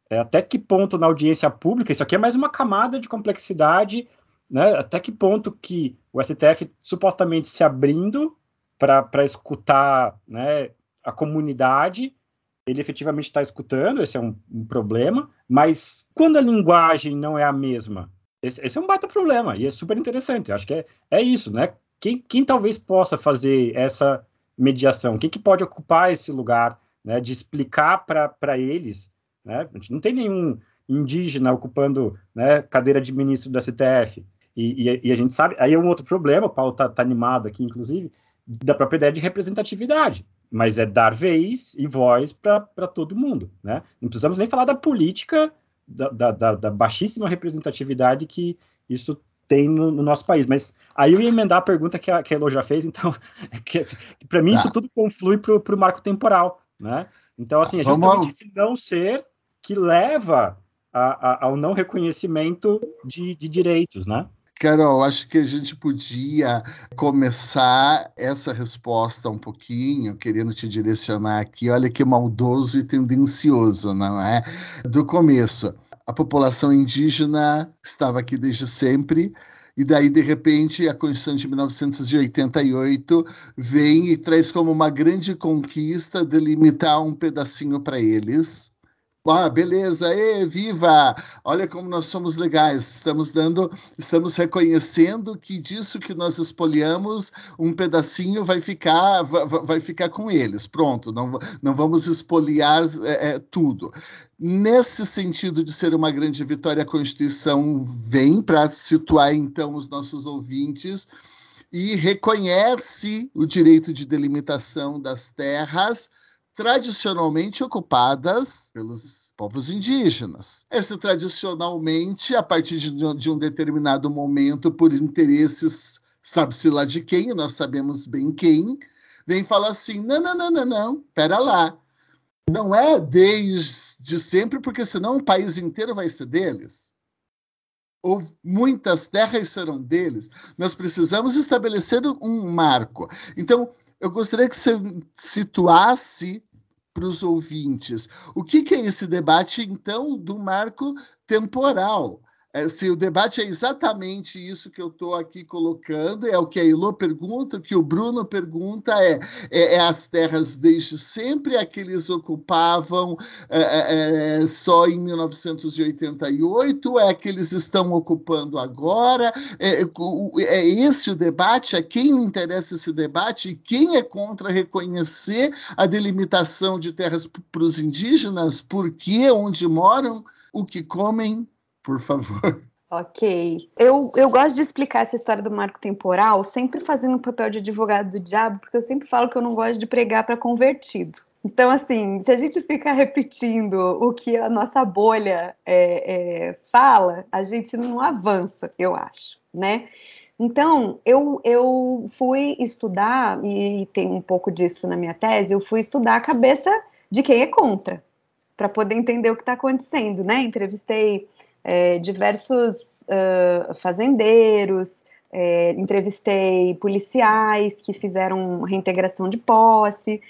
É, até que ponto na audiência pública, isso aqui é mais uma camada de complexidade, né? Até que ponto que o STF supostamente se abrindo para escutar né, a comunidade, ele efetivamente está escutando, esse é um, um, problema, mas quando a linguagem não é a mesma, esse, esse, é um baita problema e é super interessante. Acho que é, é isso, né? Quem, quem talvez possa fazer essa mediação? Quem que pode ocupar esse lugar, né? De explicar para eles, né? Não tem nenhum indígena ocupando né, cadeira de ministro do STF. E, e, e, a gente sabe, aí é um outro problema, o Paulo está tá animado aqui, inclusive, da própria ideia de representatividade, mas é dar vez e voz para todo mundo, né? Não precisamos nem falar da política, da, da, da baixíssima representatividade que isso tem no, no, nosso país, mas aí eu ia emendar a pergunta que a, que a Elo já fez, então, *laughs* para mim tá. isso tudo conflui para o marco temporal, né? Então, assim, é justamente esse não ser que leva a, a, ao não reconhecimento de, de direitos, né? Carol, acho que a gente podia começar essa resposta um pouquinho, querendo te direcionar aqui. Olha que maldoso e tendencioso, não é? Do começo. A população indígena estava aqui desde sempre, e daí, de repente, a Constituição de 1988 vem e traz como uma grande conquista delimitar um pedacinho para eles ah, beleza, e viva! Olha como nós somos legais. Estamos dando, estamos reconhecendo que disso que nós espoliamos, um pedacinho vai ficar, vai ficar com eles. Pronto, não, não vamos espoliar é, é, tudo. Nesse sentido de ser uma grande vitória, a Constituição vem para situar então os nossos ouvintes e reconhece o direito de delimitação das terras tradicionalmente ocupadas pelos povos indígenas. Essa tradicionalmente, a partir de, de um determinado momento, por interesses, sabe-se lá de quem, nós sabemos bem quem, vem falar assim: não, não, não, não, não, pera lá. Não é desde sempre, porque senão o país inteiro vai ser deles. Ou muitas terras serão deles. Nós precisamos estabelecer um marco. Então, eu gostaria que você situasse para os ouvintes o que, que é esse debate, então, do marco temporal. É, se o debate é exatamente isso que eu estou aqui colocando, é o que a Ilô pergunta, o que o Bruno pergunta é, é, é as terras desde sempre, é que eles ocupavam é, é, é só em 1988, é que eles estão ocupando agora, é, é esse o debate, é quem interessa esse debate e quem é contra reconhecer a delimitação de terras para os indígenas, por que, onde moram, o que comem, por favor. Ok. Eu, eu gosto de explicar essa história do marco temporal, sempre fazendo o papel de advogado do diabo, porque eu sempre falo que eu não gosto de pregar para convertido. Então, assim, se a gente ficar repetindo o que a nossa bolha é, é, fala, a gente não avança, eu acho, né? Então, eu, eu fui estudar, e tem um pouco disso na minha tese, eu fui estudar a cabeça de quem é contra, para poder entender o que está acontecendo, né? Entrevistei é, diversos uh, fazendeiros, é, entrevistei policiais que fizeram reintegração de posse.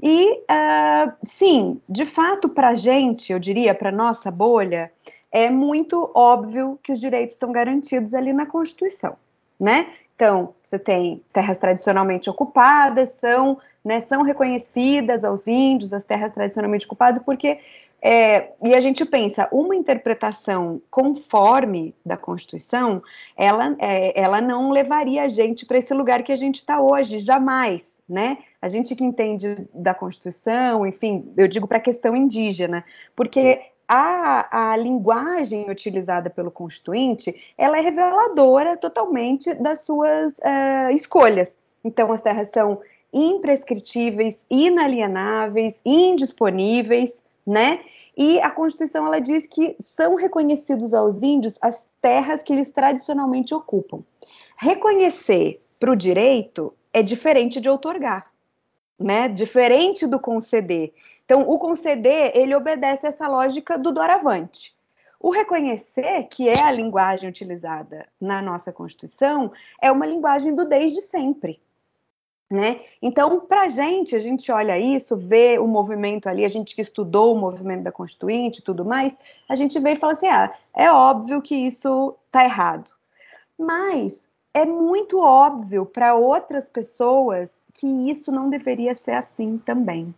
E, uh, sim, de fato, para a gente, eu diria, para nossa bolha, é muito óbvio que os direitos estão garantidos ali na Constituição, né? Então, você tem terras tradicionalmente ocupadas, são, né, são reconhecidas aos índios, as terras tradicionalmente ocupadas, porque é, e a gente pensa, uma interpretação conforme da Constituição, ela, é, ela não levaria a gente para esse lugar que a gente está hoje, jamais, né? A gente que entende da Constituição, enfim, eu digo para a questão indígena, porque a, a linguagem utilizada pelo Constituinte, ela é reveladora totalmente das suas uh, escolhas. Então, as terras são imprescritíveis, inalienáveis, indisponíveis, né? E a Constituição ela diz que são reconhecidos aos índios as terras que eles tradicionalmente ocupam. Reconhecer para o direito é diferente de outorgar, né? Diferente do conceder. Então, o conceder ele obedece essa lógica do doravante. O reconhecer, que é a linguagem utilizada na nossa Constituição, é uma linguagem do desde sempre. Né? Então, para a gente, a gente olha isso, vê o movimento ali, a gente que estudou o movimento da Constituinte e tudo mais, a gente vê e fala assim: ah, é óbvio que isso está errado. Mas é muito óbvio para outras pessoas que isso não deveria ser assim também.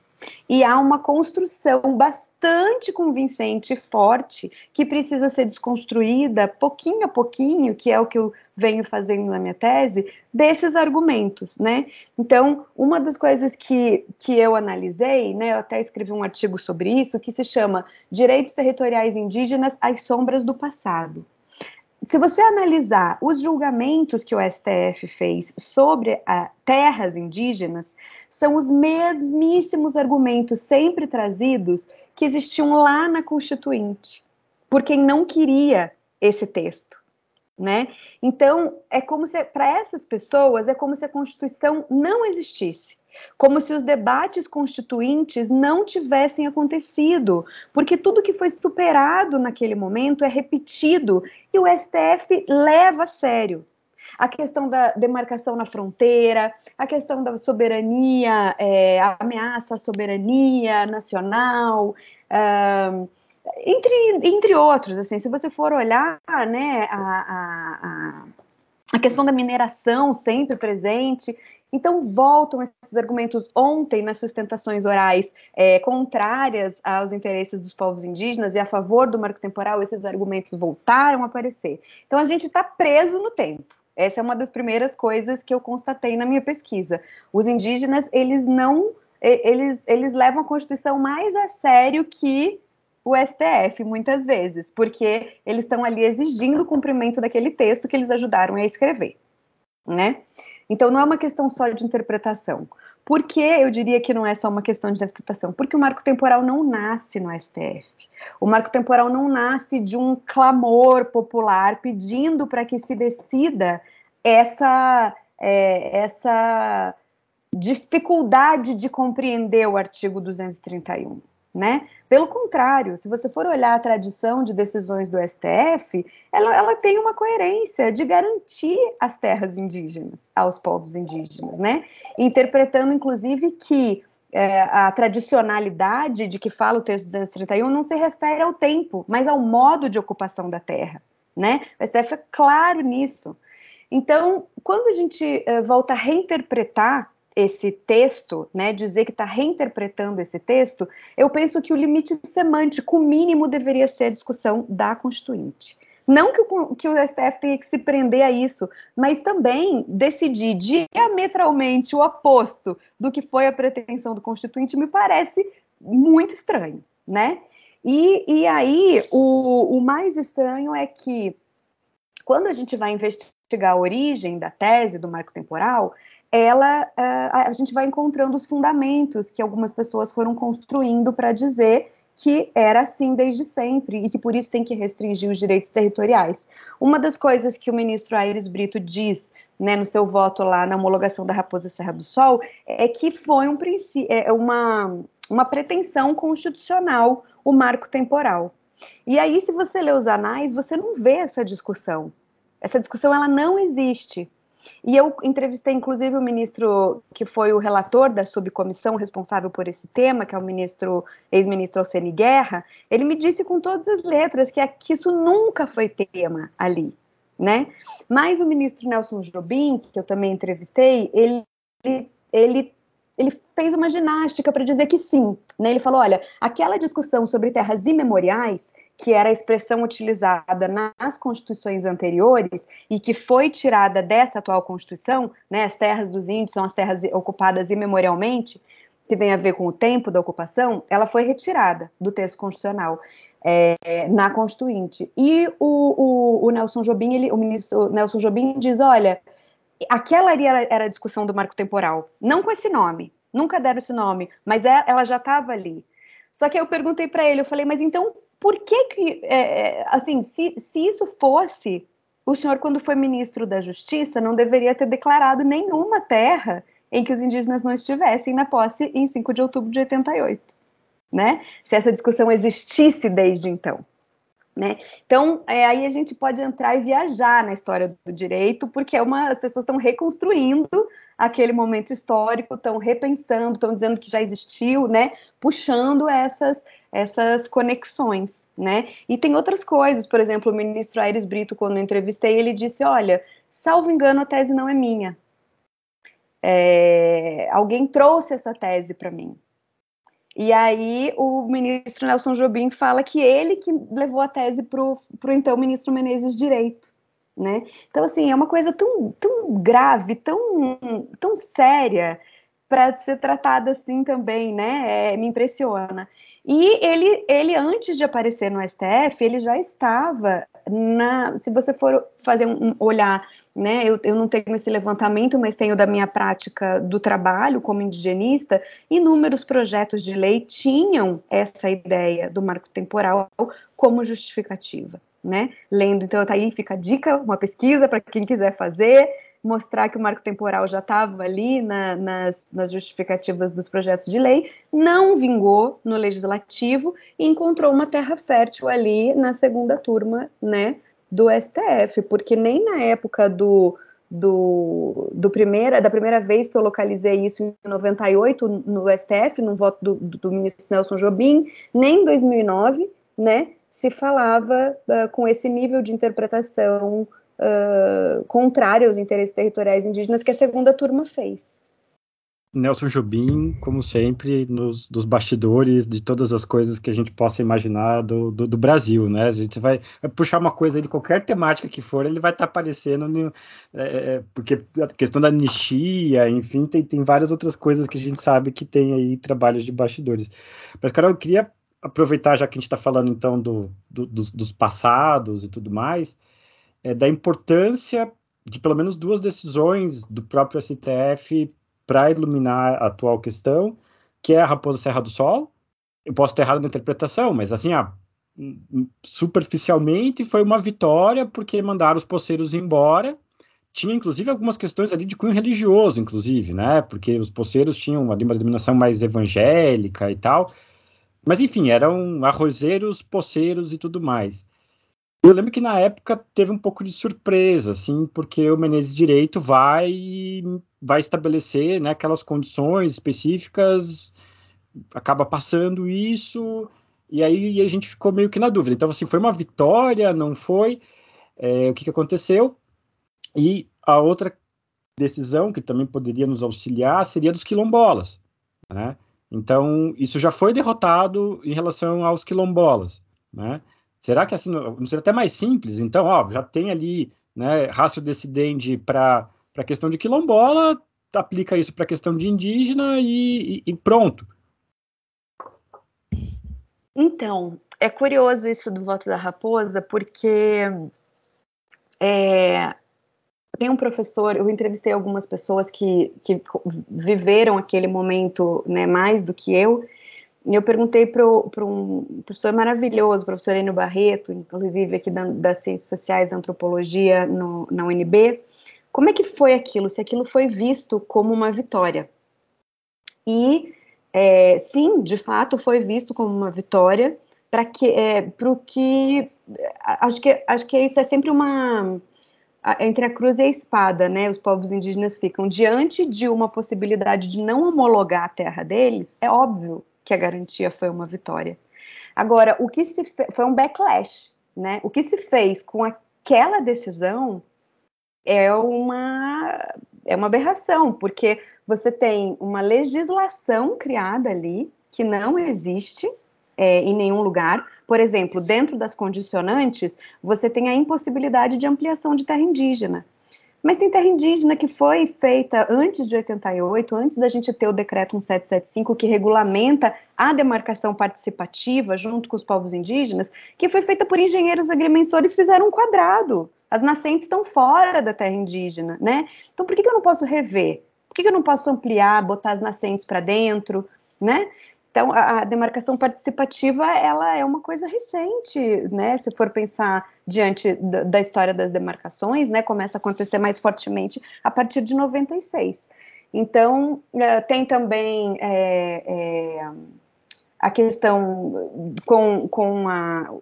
E há uma construção bastante convincente e forte que precisa ser desconstruída pouquinho a pouquinho, que é o que eu venho fazendo na minha tese, desses argumentos, né? Então, uma das coisas que, que eu analisei, né, eu até escrevi um artigo sobre isso, que se chama Direitos Territoriais Indígenas às Sombras do Passado se você analisar os julgamentos que o STF fez sobre a, terras indígenas, são os mesmíssimos argumentos sempre trazidos que existiam lá na Constituinte, por quem não queria esse texto. Né? Então, é como se, para essas pessoas, é como se a Constituição não existisse como se os debates constituintes não tivessem acontecido, porque tudo que foi superado naquele momento é repetido e o STF leva a sério. A questão da demarcação na fronteira, a questão da soberania, é, a ameaça à soberania nacional, uh, entre, entre outros. Assim, se você for olhar né, a, a, a a questão da mineração sempre presente. Então, voltam esses argumentos ontem nas sustentações orais é, contrárias aos interesses dos povos indígenas e a favor do marco temporal, esses argumentos voltaram a aparecer. Então, a gente está preso no tempo. Essa é uma das primeiras coisas que eu constatei na minha pesquisa. Os indígenas, eles não. Eles, eles levam a Constituição mais a sério que o STF, muitas vezes, porque eles estão ali exigindo o cumprimento daquele texto que eles ajudaram a escrever, né? Então não é uma questão só de interpretação. Por que eu diria que não é só uma questão de interpretação? Porque o marco temporal não nasce no STF. O marco temporal não nasce de um clamor popular pedindo para que se decida essa, é, essa dificuldade de compreender o artigo 231 né? Pelo contrário, se você for olhar a tradição de decisões do STF, ela, ela tem uma coerência de garantir as terras indígenas aos povos indígenas, né? Interpretando, inclusive, que é, a tradicionalidade de que fala o texto 231 não se refere ao tempo, mas ao modo de ocupação da terra, né? O STF é claro nisso. Então, quando a gente é, volta a reinterpretar esse texto, né, dizer que está reinterpretando esse texto, eu penso que o limite semântico mínimo deveria ser a discussão da Constituinte. Não que o, que o STF tenha que se prender a isso, mas também decidir diametralmente o oposto do que foi a pretensão do Constituinte me parece muito estranho, né? E, e aí, o, o mais estranho é que, quando a gente vai investigar a origem da tese do marco temporal, ela uh, a gente vai encontrando os fundamentos que algumas pessoas foram construindo para dizer que era assim desde sempre e que por isso tem que restringir os direitos territoriais. Uma das coisas que o ministro Aires Brito diz né, no seu voto lá na homologação da Raposa Serra do Sol é que foi um é uma, uma pretensão constitucional o marco temporal. E aí, se você lê os anais, você não vê essa discussão. Essa discussão ela não existe. E eu entrevistei, inclusive, o ministro que foi o relator da subcomissão responsável por esse tema, que é o ministro, ex-ministro Alcene Guerra. Ele me disse com todas as letras que, que isso nunca foi tema ali, né? Mas o ministro Nelson Jobim, que eu também entrevistei, ele, ele, ele fez uma ginástica para dizer que sim. Né? Ele falou: olha, aquela discussão sobre terras imemoriais que era a expressão utilizada nas constituições anteriores e que foi tirada dessa atual constituição, né, as terras dos índios são as terras ocupadas imemorialmente, que tem a ver com o tempo da ocupação, ela foi retirada do texto constitucional é, na Constituinte. E o, o, o, Nelson Jobim, ele, o ministro Nelson Jobim diz, olha, aquela era a discussão do marco temporal, não com esse nome, nunca deram esse nome, mas é, ela já estava ali. Só que eu perguntei para ele, eu falei, mas então por que que, é, é, assim, se, se isso fosse, o senhor, quando foi ministro da Justiça, não deveria ter declarado nenhuma terra em que os indígenas não estivessem na posse em 5 de outubro de 88, né? Se essa discussão existisse desde então. Né? Então, é, aí a gente pode entrar e viajar na história do direito, porque é uma, as pessoas estão reconstruindo aquele momento histórico, estão repensando, estão dizendo que já existiu, né? Puxando essas, essas conexões, né? E tem outras coisas, por exemplo, o ministro Aires Brito, quando entrevistei, ele disse: olha, salvo engano, a tese não é minha. É, alguém trouxe essa tese para mim. E aí o ministro Nelson Jobim fala que ele que levou a tese para o então ministro Menezes Direito. Né? Então, assim, é uma coisa tão, tão grave, tão, tão séria para ser tratada assim também, né? É, me impressiona. E ele, ele, antes de aparecer no STF, ele já estava na. Se você for fazer um olhar né? Eu, eu não tenho esse levantamento, mas tenho da minha prática do trabalho como indigenista, inúmeros projetos de lei tinham essa ideia do marco temporal como justificativa, né? Lendo, então, tá aí, fica a dica, uma pesquisa para quem quiser fazer, mostrar que o marco temporal já estava ali na, nas, nas, justificativas dos projetos de lei, não vingou no legislativo e encontrou uma terra fértil ali na segunda turma, né, do STF, porque nem na época do, do, do primeira, da primeira vez que eu localizei isso em 98 no STF, no voto do, do ministro Nelson Jobim, nem em 2009, né, se falava uh, com esse nível de interpretação uh, contrária aos interesses territoriais indígenas que a segunda turma fez. Nelson Jobim, como sempre, nos dos bastidores de todas as coisas que a gente possa imaginar do, do, do Brasil, né? A gente vai, puxar uma coisa de qualquer temática que for, ele vai estar tá aparecendo, no, é, é, porque a questão da anistia, enfim, tem, tem várias outras coisas que a gente sabe que tem aí trabalhos de bastidores. Mas, Carol, eu queria aproveitar, já que a gente está falando, então, do, do, dos, dos passados e tudo mais, é, da importância de pelo menos duas decisões do próprio STF para iluminar a atual questão, que é a Raposa Serra do Sol. Eu posso ter errado na interpretação, mas assim, ah, superficialmente foi uma vitória porque mandaram os poceiros embora. Tinha inclusive algumas questões ali de cunho religioso, inclusive, né? Porque os poceiros tinham ali uma denominação mais evangélica e tal. Mas enfim, eram arrozeiros, poceiros e tudo mais. Eu lembro que na época teve um pouco de surpresa, assim, porque o Menezes Direito vai vai estabelecer né, aquelas condições específicas, acaba passando isso, e aí a gente ficou meio que na dúvida. Então, assim, foi uma vitória, não foi? É, o que, que aconteceu? E a outra decisão que também poderia nos auxiliar seria dos quilombolas, né? Então, isso já foi derrotado em relação aos quilombolas, né? Será que assim não seria até mais simples? Então, ó, já tem ali, né, rácio decidente para a questão de quilombola, aplica isso para a questão de indígena e, e, e pronto. Então, é curioso isso do voto da raposa, porque é, tem um professor, eu entrevistei algumas pessoas que, que viveram aquele momento né, mais do que eu, eu perguntei para um professor maravilhoso, professor Enio Barreto, inclusive aqui da, das Ciências Sociais da Antropologia no, na UNB, como é que foi aquilo, se aquilo foi visto como uma vitória. E, é, sim, de fato, foi visto como uma vitória, para que, é, o que, acho que, acho que isso é sempre uma, entre a cruz e a espada, né, os povos indígenas ficam diante de uma possibilidade de não homologar a terra deles, é óbvio que a garantia foi uma vitória. Agora, o que se foi um backlash, né? O que se fez com aquela decisão é uma é uma aberração, porque você tem uma legislação criada ali que não existe é, em nenhum lugar. Por exemplo, dentro das condicionantes, você tem a impossibilidade de ampliação de terra indígena. Mas tem terra indígena que foi feita antes de 88, antes da gente ter o decreto 1775, que regulamenta a demarcação participativa junto com os povos indígenas, que foi feita por engenheiros agrimensores, fizeram um quadrado. As nascentes estão fora da terra indígena, né? Então por que, que eu não posso rever? Por que, que eu não posso ampliar, botar as nascentes para dentro, né? Então, a, demarcação participativa, ela é uma coisa recente, né? Se for pensar diante da, história das demarcações, né? Começa a acontecer mais fortemente a partir de 96. Então, é, tem também é, é, a questão com, com a,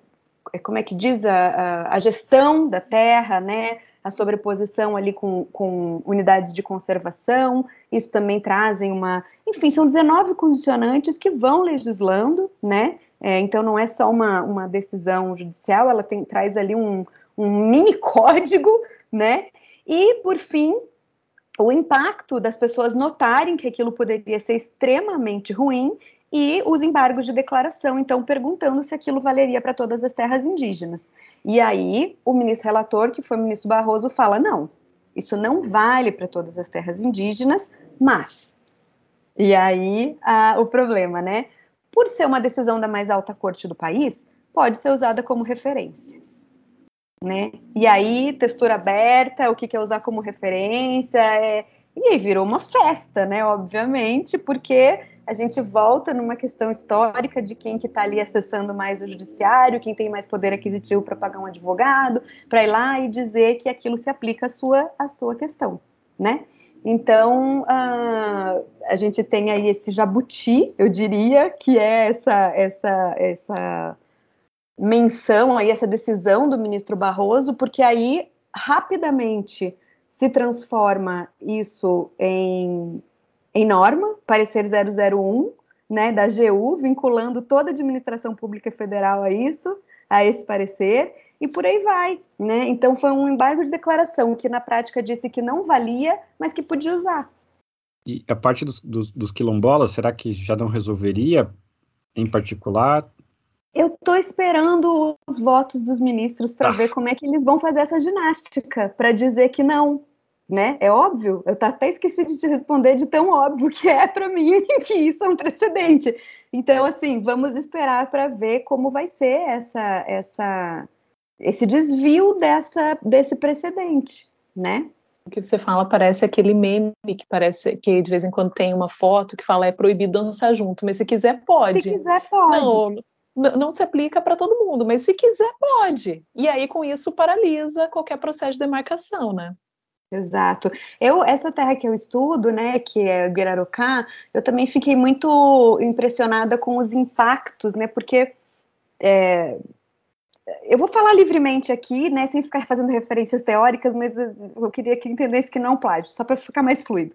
como é que diz, a, a gestão da terra, né? A sobreposição ali com, com unidades de conservação, isso também trazem uma. Enfim, são 19 condicionantes que vão legislando, né? É, então não é só uma, uma decisão judicial, ela tem, traz ali um, um mini *laughs* código, né? E, por fim, o impacto das pessoas notarem que aquilo poderia ser extremamente ruim e os embargos de declaração, então perguntando se aquilo valeria para todas as terras indígenas. E aí o ministro relator, que foi o ministro Barroso, fala: não, isso não vale para todas as terras indígenas, mas. E aí o problema, né? Por ser uma decisão da mais alta corte do país, pode ser usada como referência. Né? E aí, textura aberta, o que, que é usar como referência? É... E aí virou uma festa, né? Obviamente, porque a gente volta numa questão histórica de quem que está ali acessando mais o judiciário, quem tem mais poder aquisitivo para pagar um advogado, para ir lá e dizer que aquilo se aplica à sua, à sua questão, né? Então, uh, a gente tem aí esse jabuti, eu diria, que é essa, essa, essa menção aí, essa decisão do ministro Barroso, porque aí, rapidamente, se transforma isso em em norma, parecer 001, né, da AGU, vinculando toda a administração pública federal a isso, a esse parecer, e por aí vai, né? Então foi um embargo de declaração que na prática disse que não valia, mas que podia usar. E a parte dos, dos, dos quilombolas, será que já não resolveria, em particular? Eu estou esperando os votos dos ministros para ah. ver como é que eles vão fazer essa ginástica, para dizer que não, né? É óbvio, eu até esqueci de te responder de tão óbvio que é para mim *laughs* que isso é um precedente. Então, assim, vamos esperar para ver como vai ser essa, essa, esse desvio dessa, desse precedente, né? O que você fala parece aquele meme que parece que de vez em quando tem uma foto que fala é proibido dançar junto, mas se quiser pode. Se quiser pode. Não, não se aplica para todo mundo, mas se quiser pode. E aí com isso paralisa qualquer processo de demarcação, né? Exato. Eu, essa terra que eu estudo, né, que é Guirarucá, eu também fiquei muito impressionada com os impactos, né, porque é, eu vou falar livremente aqui, né, sem ficar fazendo referências teóricas, mas eu queria que entendesse que não plágio, só para ficar mais fluido.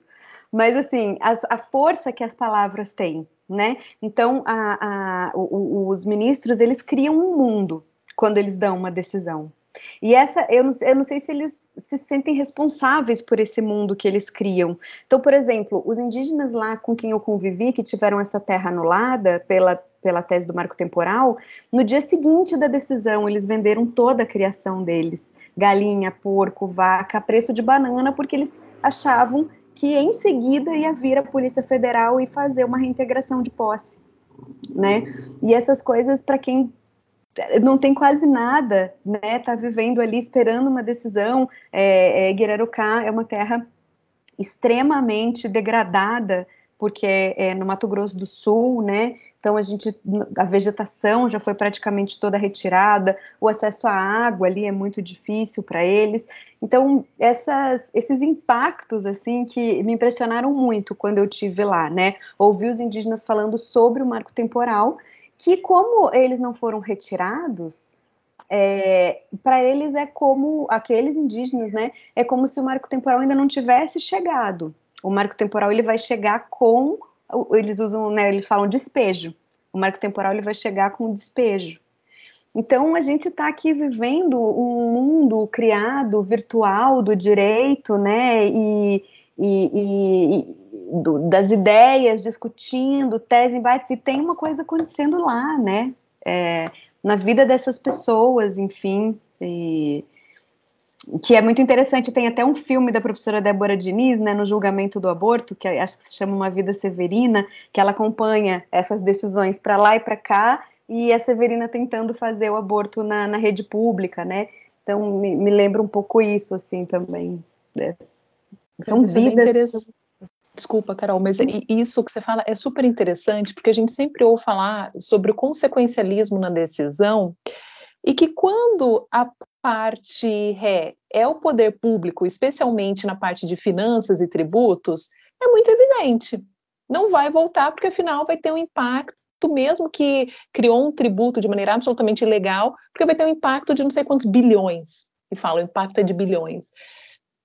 Mas, assim, a, a, força que as palavras têm, né? Então, a, a, o, os ministros, eles criam um mundo quando eles dão uma decisão, e essa, eu não, eu não sei se eles se sentem responsáveis por esse mundo que eles criam. Então, por exemplo, os indígenas lá com quem eu convivi, que tiveram essa terra anulada pela, pela tese do marco temporal, no dia seguinte da decisão, eles venderam toda a criação deles: galinha, porco, vaca, preço de banana, porque eles achavam que em seguida ia vir a Polícia Federal e fazer uma reintegração de posse. Né? E essas coisas, para quem não tem quase nada, né? Tá vivendo ali esperando uma decisão. É, é, é uma terra extremamente degradada, porque é, é no Mato Grosso do Sul, né? Então a gente, a vegetação já foi praticamente toda retirada, o acesso à água ali é muito difícil para eles. Então essas, esses impactos assim que me impressionaram muito quando eu tive lá, né? Ouvi os indígenas falando sobre o marco temporal que como eles não foram retirados, é, para eles é como aqueles indígenas, né? É como se o marco temporal ainda não tivesse chegado. O marco temporal ele vai chegar com, eles usam, né? Eles falam despejo. O marco temporal ele vai chegar com despejo. Então a gente está aqui vivendo um mundo criado virtual do direito, né? E, e, e, do, das ideias, discutindo, tese, embates, e tem uma coisa acontecendo lá, né? É, na vida dessas pessoas, enfim, e, que é muito interessante. Tem até um filme da professora Débora Diniz, né, no julgamento do aborto, que acho que se chama Uma Vida Severina, que ela acompanha essas decisões para lá e para cá, e a Severina tentando fazer o aborto na, na rede pública, né? Então me, me lembra um pouco isso, assim, também. São vidas. Desculpa, Carol, mas isso que você fala é super interessante, porque a gente sempre ouve falar sobre o consequencialismo na decisão, e que quando a parte ré é o poder público, especialmente na parte de finanças e tributos, é muito evidente. Não vai voltar, porque afinal vai ter um impacto, mesmo que criou um tributo de maneira absolutamente ilegal, porque vai ter um impacto de não sei quantos bilhões. E falo, o impacto é de bilhões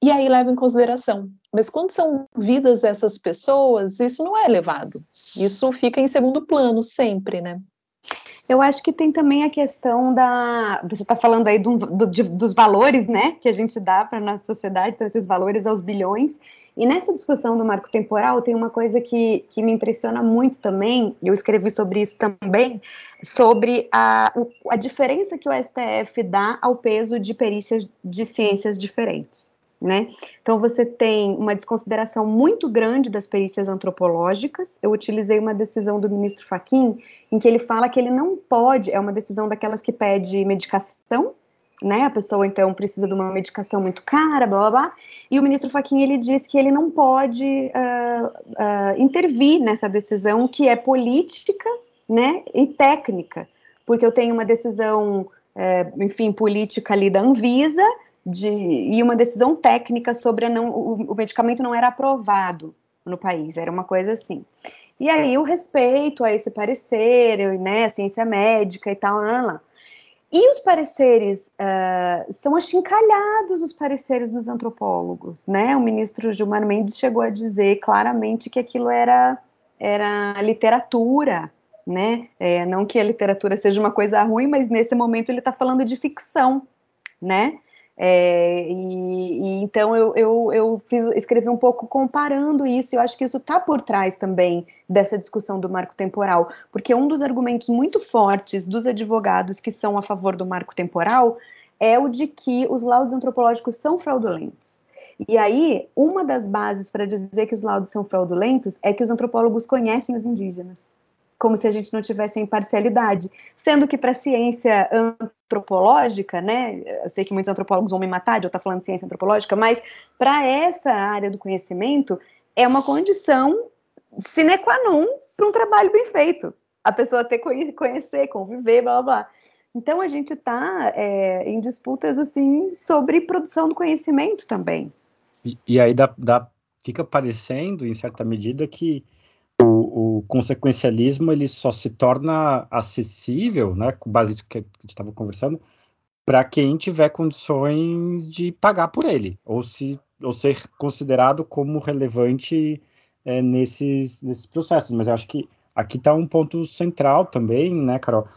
e aí leva em consideração. Mas quando são vidas dessas pessoas, isso não é levado. Isso fica em segundo plano sempre, né? Eu acho que tem também a questão da. Você está falando aí do, do, de, dos valores, né, que a gente dá para a nossa sociedade, então esses valores aos bilhões. E nessa discussão do marco temporal, tem uma coisa que, que me impressiona muito também, eu escrevi sobre isso também, sobre a, a diferença que o STF dá ao peso de perícias de ciências diferentes. Né? Então você tem uma desconsideração muito grande das perícias antropológicas. Eu utilizei uma decisão do ministro Faquim em que ele fala que ele não pode, é uma decisão daquelas que pede medicação, né? A pessoa então precisa de uma medicação muito cara, blá blá blá. E o ministro Faquim ele diz que ele não pode uh, uh, intervir nessa decisão que é política, né? E técnica, porque eu tenho uma decisão, uh, enfim, política ali da Anvisa de, e uma decisão técnica sobre não, o, o, medicamento não era aprovado no país, era uma coisa assim. E aí o respeito a esse parecer, né, a ciência médica e tal, lá. E os pareceres uh, são achincalhados, os pareceres dos antropólogos, né? O ministro Gilmar Mendes chegou a dizer claramente que aquilo era, era literatura, né? É, não que a literatura seja uma coisa ruim, mas nesse momento ele está falando de ficção, né? É, e, e, então eu, eu, eu fiz, escrevi um pouco comparando isso, e eu acho que isso está por trás também dessa discussão do marco temporal, porque um dos argumentos muito fortes dos advogados que são a favor do marco temporal é o de que os laudos antropológicos são fraudulentos. E aí, uma das bases para dizer que os laudos são fraudulentos é que os antropólogos conhecem os indígenas como se a gente não tivesse imparcialidade. Sendo que para a ciência antropológica, né, eu sei que muitos antropólogos vão me matar de eu estar falando de ciência antropológica, mas para essa área do conhecimento é uma condição sine qua non para um trabalho bem feito. A pessoa ter conhecer, conviver, blá blá blá. Então a gente está é, em disputas assim sobre produção do conhecimento também. E, e aí dá, dá, fica parecendo, em certa medida, que o, o, consequencialismo ele só se torna acessível, né, com base nisso que a gente estava conversando, para quem tiver condições de pagar por ele, ou, se, ou ser considerado como relevante é, nesses, nesses processos. Mas eu acho que aqui está um ponto central também, né, Carol?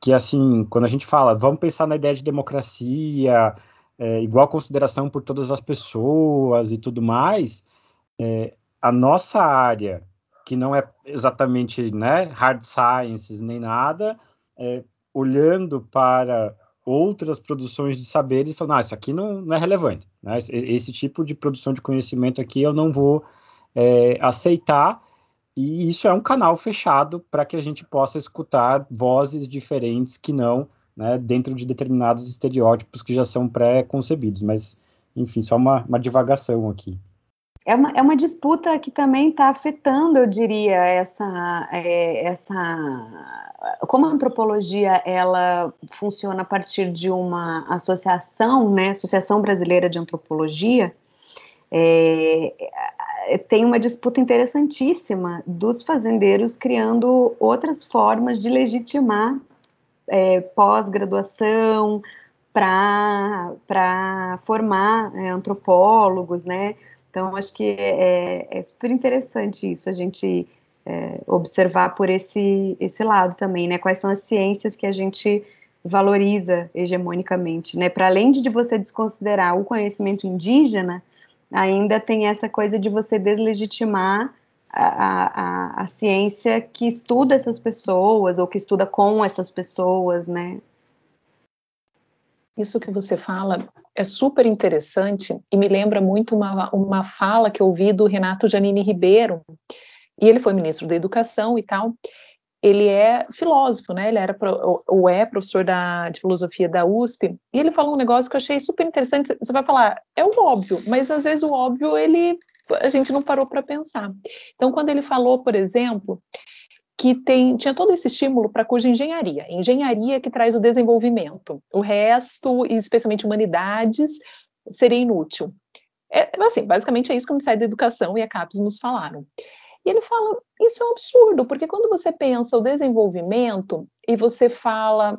Que assim, quando a gente fala, vamos pensar na ideia de democracia, é, igual consideração por todas as pessoas e tudo mais, é, a nossa área que não é exatamente né, hard sciences nem nada, é, olhando para outras produções de saberes e falando, ah, isso aqui não, não é relevante. Né? Esse, esse, tipo de produção de conhecimento aqui eu não vou é, aceitar, e isso é um canal fechado para que a gente possa escutar vozes diferentes que não né, dentro de determinados estereótipos que já são pré-concebidos. Mas, enfim, só uma, uma divagação aqui é uma, é uma disputa que também está afetando, eu diria, essa, é, essa. Como a antropologia ela funciona a partir de uma associação, né, Associação Brasileira de Antropologia, é, tem uma disputa interessantíssima dos fazendeiros criando outras formas de legitimar é, pós-graduação para formar é, antropólogos, né? Então, acho que é, é super interessante isso, a gente é, observar por esse, esse lado também, né? Quais são as ciências que a gente valoriza hegemonicamente, né? Para além de você desconsiderar o conhecimento indígena, ainda tem essa coisa de você deslegitimar a, a, a ciência que estuda essas pessoas ou que estuda com essas pessoas, né? Isso que você fala é super interessante e me lembra muito uma, uma fala que eu ouvi do Renato Janine Ribeiro, e ele foi ministro da Educação e tal. Ele é filósofo, né? Ele era ou é professor da, de filosofia da USP, e ele falou um negócio que eu achei super interessante. Você vai falar, é o óbvio, mas às vezes o óbvio ele a gente não parou para pensar. Então, quando ele falou, por exemplo, que tem, tinha todo esse estímulo para cuja engenharia, engenharia que traz o desenvolvimento, o resto, especialmente humanidades, seria inútil. É, assim, basicamente é isso que o Ministério da Educação e a CAPES nos falaram. E ele fala, isso é um absurdo, porque quando você pensa o desenvolvimento e você fala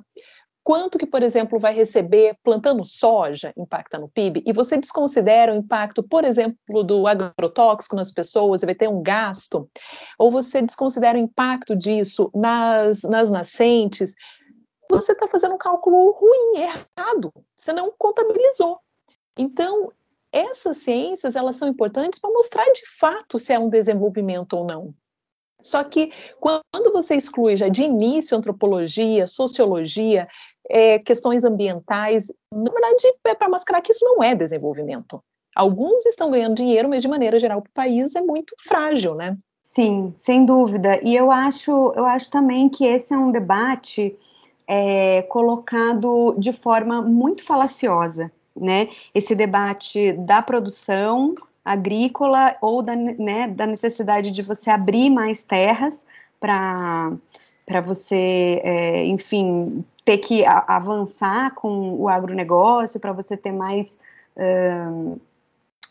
quanto que, por exemplo, vai receber plantando soja impacta no PIB, e você desconsidera o impacto, por exemplo, do agrotóxico nas pessoas, e vai ter um gasto, ou você desconsidera o impacto disso nas, nas nascentes, você está fazendo um cálculo ruim, errado, você não contabilizou. Então, essas ciências, elas são importantes para mostrar de fato se é um desenvolvimento ou não. Só que quando você exclui já de início antropologia, sociologia, é, questões ambientais, na verdade, é para mascarar que isso não é desenvolvimento. Alguns estão ganhando dinheiro, mas de maneira geral o país é muito frágil, né? Sim, sem dúvida. E eu acho, eu acho também que esse é um debate é, colocado de forma muito falaciosa, né? Esse debate da produção agrícola ou da, né, da necessidade de você abrir mais terras para para você, é, enfim, ter que avançar com o agronegócio, para você ter mais uh,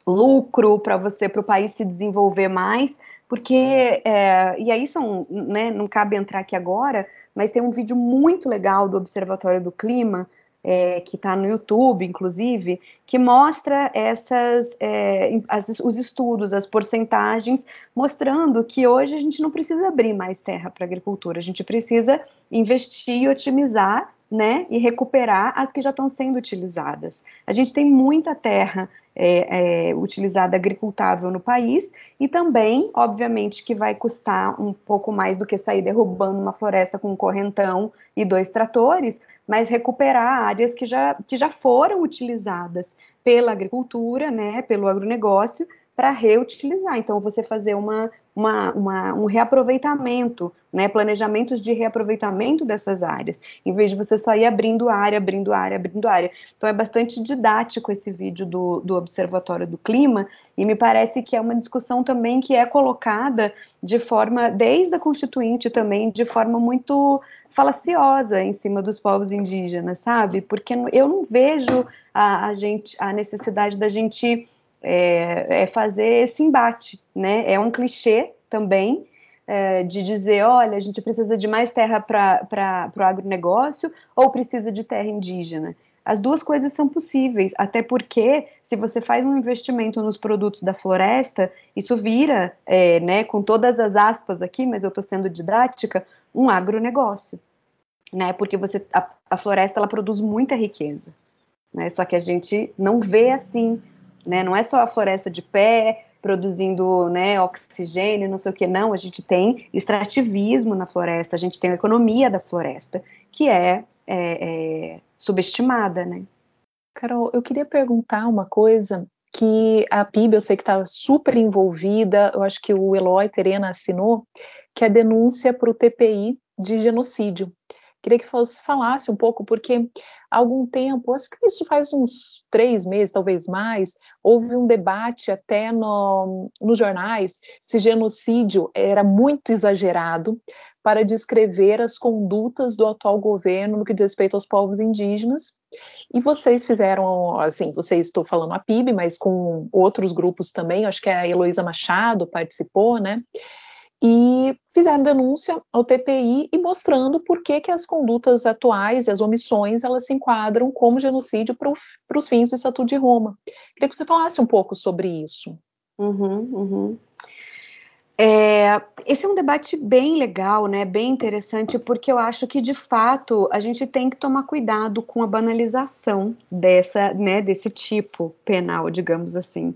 lucro, para você, para o país se desenvolver mais, porque, é, e aí são, né, não cabe entrar aqui agora, mas tem um vídeo muito legal do Observatório do Clima, é, que está no YouTube, inclusive, que mostra essas, é, as, os estudos, as porcentagens, mostrando que hoje a gente não precisa abrir mais terra para agricultura, a gente precisa investir e otimizar né, e recuperar as que já estão sendo utilizadas. A gente tem muita terra é, é, utilizada agricultável no país e também, obviamente, que vai custar um pouco mais do que sair derrubando uma floresta com um correntão e dois tratores, mas recuperar áreas que já, que já foram utilizadas pela agricultura, né, pelo agronegócio, para reutilizar. Então, você fazer uma, uma, uma, um reaproveitamento, né, planejamentos de reaproveitamento dessas áreas, em vez de você só ir abrindo área, abrindo área, abrindo área. Então, é bastante didático esse vídeo do, do Observatório do Clima, e me parece que é uma discussão também que é colocada de forma, desde a Constituinte também, de forma muito falaciosa em cima dos povos indígenas, sabe? Porque eu não vejo a, a gente, a necessidade da gente é, é fazer esse embate, né? É um clichê também é, de dizer, olha, a gente precisa de mais terra para o agronegócio ou precisa de terra indígena. As duas coisas são possíveis, até porque se você faz um investimento nos produtos da floresta, isso vira, é, né, com todas as aspas aqui, mas eu estou sendo didática, um agronegócio, né? Porque você a, a floresta ela produz muita riqueza, né? Só que a gente não vê assim né? Não é só a floresta de pé produzindo né, oxigênio, não sei o que, não. A gente tem extrativismo na floresta, a gente tem a economia da floresta, que é, é, é subestimada, né? Carol, eu queria perguntar uma coisa que a PIB eu sei que está super envolvida, eu acho que o Eloy Terena assinou, que é a denúncia para o TPI de genocídio. Queria que falasse um pouco, porque há algum tempo, acho que isso faz uns três meses, talvez mais, houve um debate até no, nos jornais se genocídio era muito exagerado para descrever as condutas do atual governo no que diz respeito aos povos indígenas. E vocês fizeram, assim, vocês estou falando a PIB, mas com outros grupos também, acho que a Heloísa Machado participou, né? E fizeram denúncia ao TPI e mostrando por que, que as condutas atuais e as omissões elas se enquadram como genocídio para os fins do Estatuto de Roma. Queria que você falasse um pouco sobre isso. Uhum, uhum. É, esse é um debate bem legal, né? Bem interessante, porque eu acho que de fato a gente tem que tomar cuidado com a banalização dessa, né, desse tipo penal, digamos assim.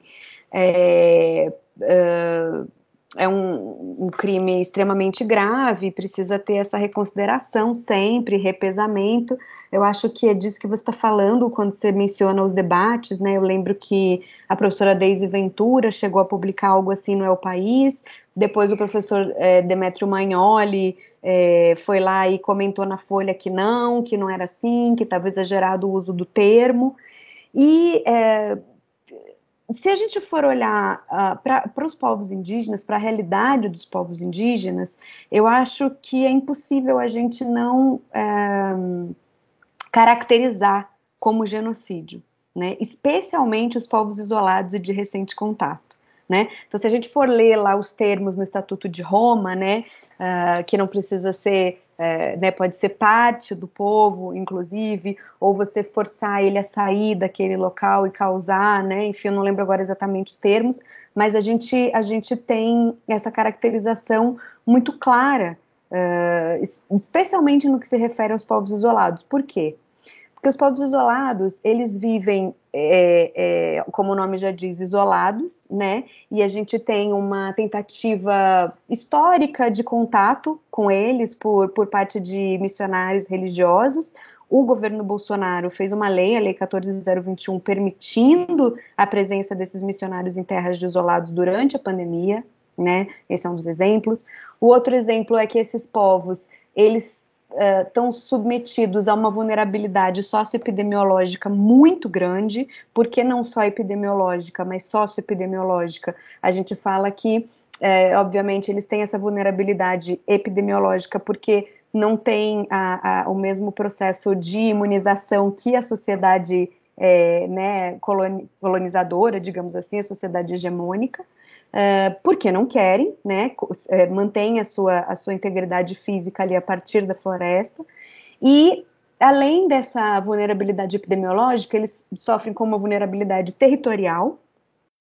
É, uh, é um, um, crime extremamente grave, precisa ter essa reconsideração sempre, repesamento. Eu acho que é disso que você está falando quando você menciona os debates, né? Eu lembro que a professora Deise Ventura chegou a publicar algo assim no El País, depois o professor é, Demetrio Magnoli é, foi lá e comentou na Folha que não, que não era assim, que estava exagerado o uso do termo. E é, se a gente for olhar uh, para os povos indígenas, para a realidade dos povos indígenas, eu acho que é impossível a gente não uh, caracterizar como genocídio, né? especialmente os povos isolados e de recente contato. Né? Então, se a gente for ler lá os termos no Estatuto de Roma, né, uh, que não precisa ser, uh, né, pode ser parte do povo, inclusive, ou você forçar ele a sair daquele local e causar, né, enfim, eu não lembro agora exatamente os termos, mas a gente, a gente tem essa caracterização muito clara, uh, especialmente no que se refere aos povos isolados. Por quê? Porque os povos isolados, eles vivem, é, é, como o nome já diz, isolados, né? E a gente tem uma tentativa histórica de contato com eles por, por parte de missionários religiosos. O governo Bolsonaro fez uma lei, a Lei 14021, permitindo a presença desses missionários em terras de isolados durante a pandemia, né? Esse é um dos exemplos. O outro exemplo é que esses povos, eles estão uh, submetidos a uma vulnerabilidade socioepidemiológica muito grande, porque não só epidemiológica, mas socioepidemiológica. A gente fala que, é, obviamente, eles têm essa vulnerabilidade epidemiológica porque não tem a, a, o mesmo processo de imunização que a sociedade é, né, colonizadora, digamos assim, a sociedade hegemônica. Uh, porque não querem, né, é, mantém a sua, a sua integridade física ali a partir da floresta, e além dessa vulnerabilidade epidemiológica, eles sofrem com uma vulnerabilidade territorial,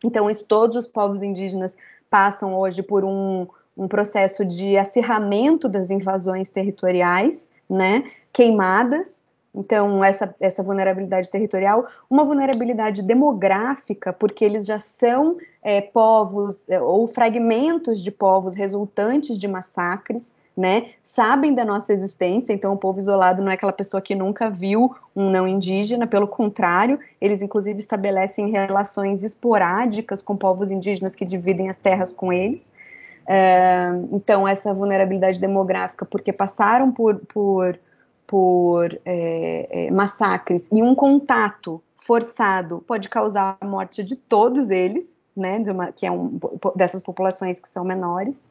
então isso, todos os povos indígenas passam hoje por um, um processo de acirramento das invasões territoriais, né, queimadas, então, essa, essa vulnerabilidade territorial, uma vulnerabilidade demográfica, porque eles já são é, povos é, ou fragmentos de povos resultantes de massacres, né? Sabem da nossa existência, então o povo isolado não é aquela pessoa que nunca viu um não indígena, pelo contrário, eles inclusive estabelecem relações esporádicas com povos indígenas que dividem as terras com eles. É, então, essa vulnerabilidade demográfica, porque passaram por, por por é, é, massacres e um contato forçado pode causar a morte de todos eles, né, uma, que é um dessas populações que são menores.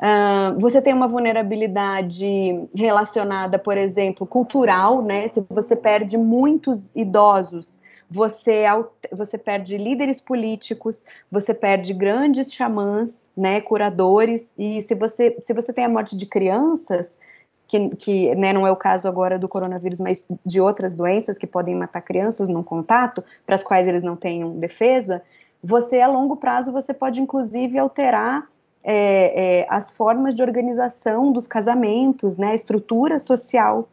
Uh, você tem uma vulnerabilidade relacionada, por exemplo, cultural, né? Se você perde muitos idosos, você, você perde líderes políticos, você perde grandes xamãs, né, curadores, e se você, se você tem a morte de crianças, que, que né, não é o caso agora do coronavírus, mas de outras doenças que podem matar crianças num contato, para as quais eles não tenham defesa, você a longo prazo você pode inclusive alterar é, é, as formas de organização dos casamentos, né, a estrutura social.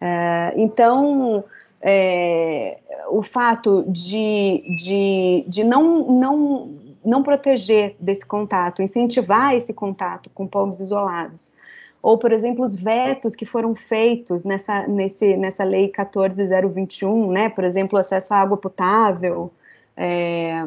É, então, é, o fato de, de, de não, não, não proteger desse contato, incentivar esse contato com povos isolados, ou, por exemplo, os vetos que foram feitos nessa, nesse, nessa lei 14021, né, por exemplo, acesso à água potável, é,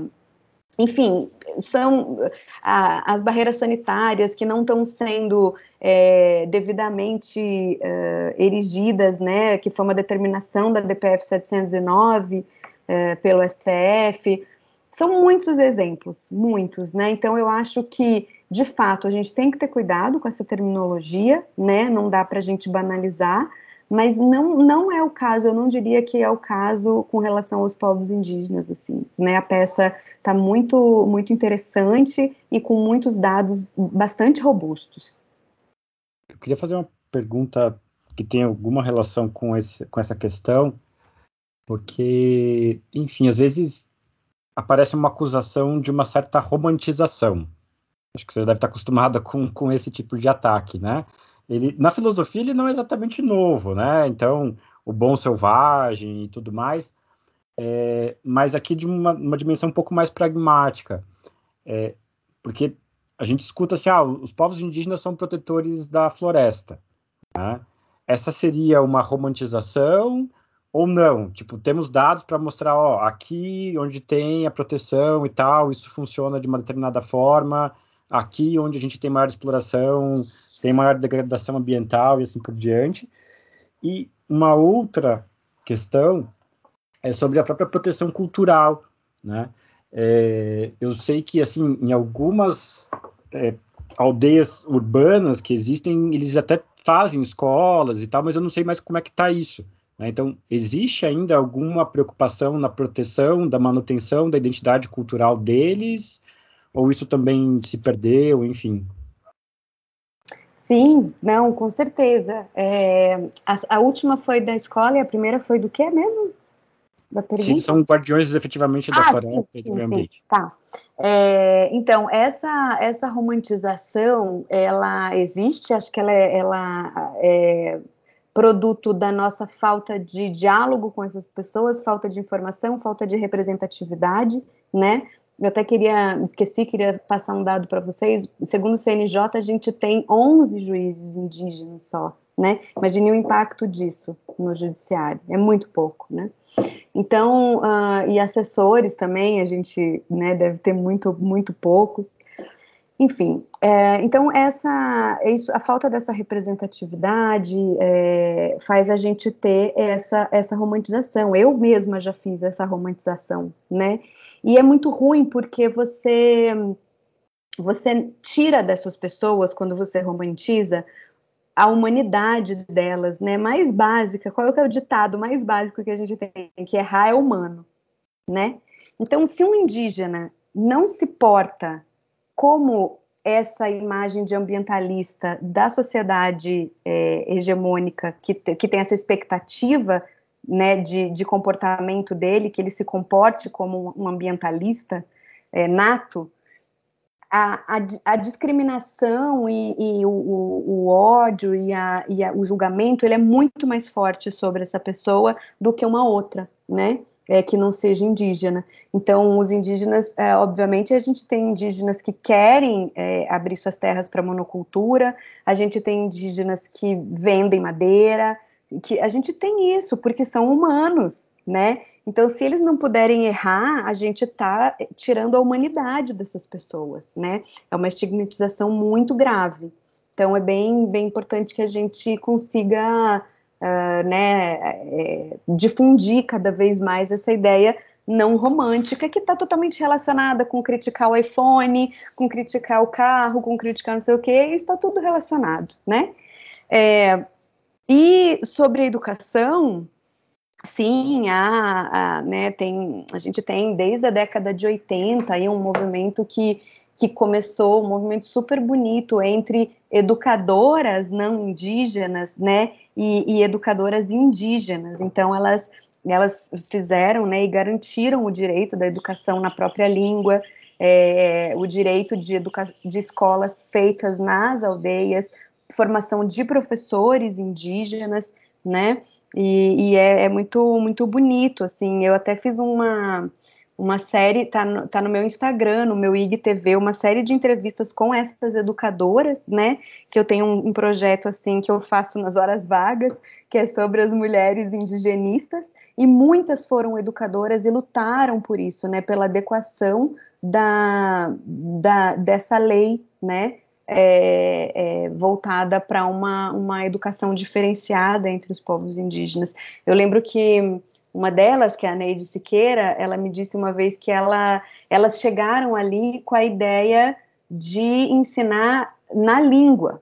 enfim, são a, as barreiras sanitárias que não estão sendo é, devidamente é, erigidas, né, que foi uma determinação da DPF 709 é, pelo STF, são muitos exemplos, muitos, né, então eu acho que de fato, a gente tem que ter cuidado com essa terminologia, né? Não dá para a gente banalizar, mas não, não é o caso, eu não diria que é o caso com relação aos povos indígenas, assim, né? A peça está muito, muito interessante e com muitos dados bastante robustos. Eu queria fazer uma pergunta que tem alguma relação com, esse, com essa questão, porque, enfim, às vezes aparece uma acusação de uma certa romantização Acho que você deve estar acostumada com, com esse tipo de ataque, né? Ele, na filosofia ele não é exatamente novo, né? Então, o bom selvagem e tudo mais, é, mas aqui de uma, uma, dimensão um pouco mais pragmática, é, porque a gente escuta assim, ah, os povos indígenas são protetores da floresta, né? Essa seria uma romantização ou não? Tipo, temos dados para mostrar, ó, aqui onde tem a proteção e tal, isso funciona de uma determinada forma, aqui onde a gente tem maior exploração, tem maior degradação ambiental e assim por diante. E uma outra questão é sobre a própria proteção cultural, né? É, eu sei que, assim, em algumas é, aldeias urbanas que existem, eles até fazem escolas e tal, mas eu não sei mais como é que está isso. Né? Então, existe ainda alguma preocupação na proteção, da manutenção da identidade cultural deles? Ou isso também se perdeu, enfim? Sim, não, com certeza. É, a, a, última foi da escola e a primeira foi do que mesmo? Da Sim, são guardiões efetivamente da ah, floresta sim, e do meio ambiente. Tá. É, então, essa, essa romantização, ela existe, acho que ela é, ela é produto da nossa falta de diálogo com essas pessoas, falta de informação, falta de representatividade, né? Eu até queria, esqueci, queria passar um dado para vocês. Segundo o CNJ, a gente tem 11 juízes indígenas só, né? Imagine o impacto disso no judiciário, é muito pouco, né? Então, uh, e assessores também, a gente né, deve ter muito, muito poucos. Enfim, é, então essa, isso, a falta dessa representatividade é, faz a gente ter essa, essa romantização. Eu mesma já fiz essa romantização, né? E é muito ruim porque você você tira dessas pessoas quando você romantiza a humanidade delas, né? Mais básica. Qual é o ditado mais básico que a gente tem? Que errar é humano, né? Então, se um indígena não se porta como essa imagem de ambientalista da sociedade é, hegemônica que, que tem essa expectativa né, de, de, comportamento dele, que ele se comporte como um ambientalista é, nato, a, a, a, discriminação e, e o, o, ódio e, a, e o julgamento ele é muito mais forte sobre essa pessoa do que uma outra, né? É, que não seja indígena. Então, os indígenas, é, obviamente, a gente tem indígenas que querem é, abrir suas terras para monocultura, a gente tem indígenas que vendem madeira, que a gente tem isso porque são humanos, né? Então, se eles não puderem errar, a gente está tirando a humanidade dessas pessoas, né? É uma estigmatização muito grave. Então, é bem, bem importante que a gente consiga uh, né, é, difundir cada vez mais essa ideia não romântica, que está totalmente relacionada com criticar o iPhone, com criticar o carro, com criticar não sei o que, está tudo relacionado, né? É, e sobre a educação, sim, a, a, né, tem, a gente tem desde a década de 80 aí um movimento que, que começou, um movimento super bonito entre educadoras não indígenas, né, e, e educadoras indígenas. Então, elas, elas fizeram né, e garantiram o direito da educação na própria língua, é, o direito de, de escolas feitas nas aldeias, formação de professores indígenas, né? E, e é, é, muito muito bonito, assim. Eu até fiz uma uma série, tá no, tá no meu Instagram, no meu IGTV, uma série de entrevistas com essas educadoras, né, que eu tenho um, um, projeto, assim, que eu faço nas horas vagas, que é sobre as mulheres indigenistas, e muitas foram educadoras e lutaram por isso, né, pela adequação da, da dessa lei, né, é, é, voltada para uma, uma educação diferenciada entre os povos indígenas. Eu lembro que uma delas, que é a Neide Siqueira, ela me disse uma vez que ela, elas chegaram ali com a ideia de ensinar na língua.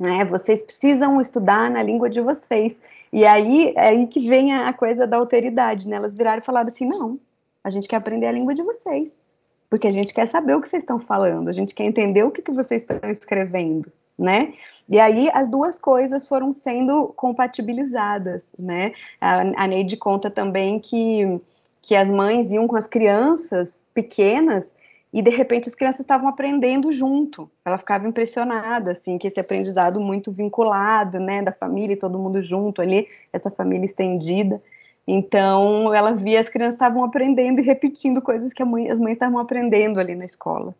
Né? Vocês precisam estudar na língua de vocês. E aí é aí que vem a coisa da alteridade, né? Elas viraram e falaram assim: não, a gente quer aprender a língua de vocês, porque a gente quer saber o que vocês estão falando, a gente quer entender o que, que vocês estão escrevendo né? E aí as duas coisas foram sendo compatibilizadas, né? A, a Neide conta também que, que as mães iam com as crianças pequenas e de repente as crianças estavam aprendendo junto. Ela ficava impressionada, assim, que esse aprendizado muito vinculado, né, da família e todo mundo junto ali, essa família estendida. Então, ela via as crianças estavam aprendendo e repetindo coisas que mãe, as mães estavam aprendendo ali na escola.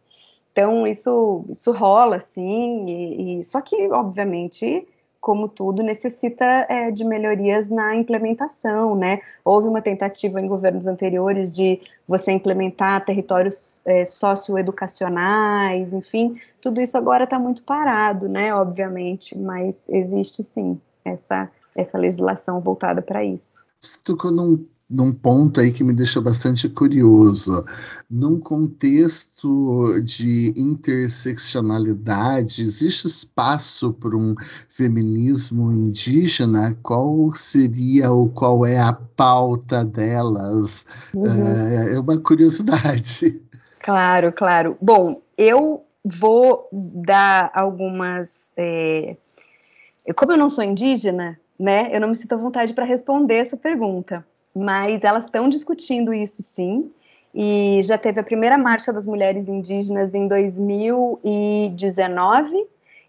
Então, isso, isso rola, sim, e, e só que, obviamente, como tudo, necessita é, de melhorias na implementação, né? Houve uma tentativa em governos anteriores de você implementar territórios é, socioeducacionais, enfim, tudo isso agora está muito parado, né? Obviamente, mas existe sim essa, essa legislação voltada para isso. Você tocou num num ponto aí que me deixa bastante curioso. Num contexto de interseccionalidade, existe espaço para um feminismo indígena? Qual seria ou qual é a pauta delas? Uhum. É, é uma curiosidade. Claro, claro. Bom, eu vou dar algumas. É... Como eu não sou indígena, né, eu não me sinto à vontade para responder essa pergunta, mas elas estão discutindo isso sim. E já teve a primeira marcha das mulheres indígenas em 2019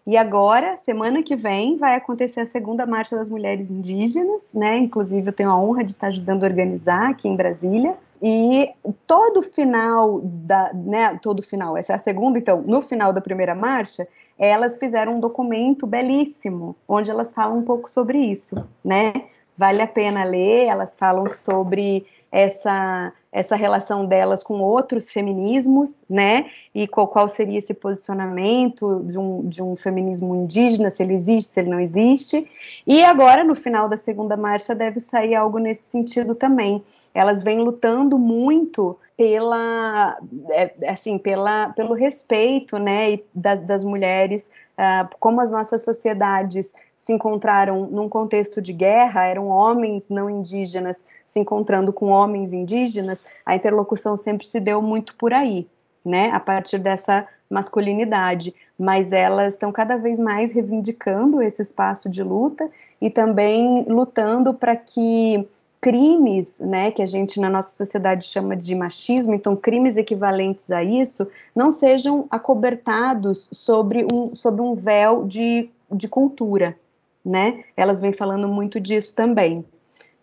e agora, semana que vem, vai acontecer a segunda Marcha das Mulheres Indígenas, né? Inclusive, eu tenho a honra de estar ajudando a organizar aqui em Brasília. E todo final da, né, todo final, essa é a segunda, então, no final da primeira marcha, elas fizeram um documento belíssimo, onde elas falam um pouco sobre isso, né? Vale a pena ler, elas falam sobre essa essa relação delas com outros feminismos, né? E qual, qual seria esse posicionamento de um, de um feminismo indígena, se ele existe, se ele não existe. E agora, no final da segunda marcha, deve sair algo nesse sentido também. Elas vêm lutando muito pela, é, assim, pela, pelo respeito, né, das, das mulheres, uh, como as nossas sociedades se encontraram num contexto de guerra, eram homens não indígenas se encontrando com homens indígenas, a interlocução sempre se deu muito por aí, né, a partir dessa masculinidade, mas elas estão cada vez mais reivindicando esse espaço de luta e também lutando para que crimes, né, que a gente na nossa sociedade chama de machismo, então crimes equivalentes a isso, não sejam acobertados sobre um, sobre um véu de, de cultura, né? Elas vêm falando muito disso também.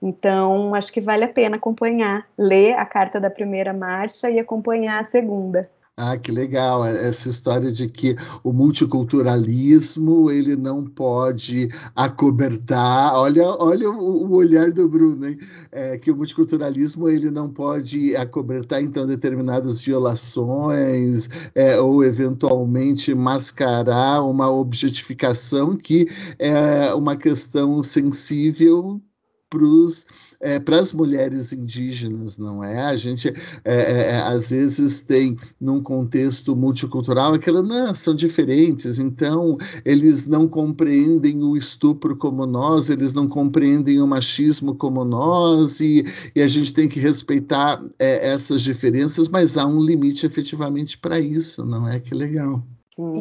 Então, acho que vale a pena acompanhar, ler a carta da primeira marcha e acompanhar a segunda. Ah, que legal, é, essa história de que o multiculturalismo ele não pode acobertar, olha, olha o, olhar do Bruno, hein? É, que o multiculturalismo ele não pode acobertar então determinadas violações é, ou eventualmente mascarar uma objetificação que é uma questão sensível é, para as mulheres indígenas, não é? A gente é, é, é, às vezes tem num contexto multicultural aquela não, são diferentes, então eles não compreendem o estupro como nós, eles não compreendem o machismo como nós e, e a gente tem que respeitar é, essas diferenças, mas há um limite efetivamente para isso, não é? Que legal.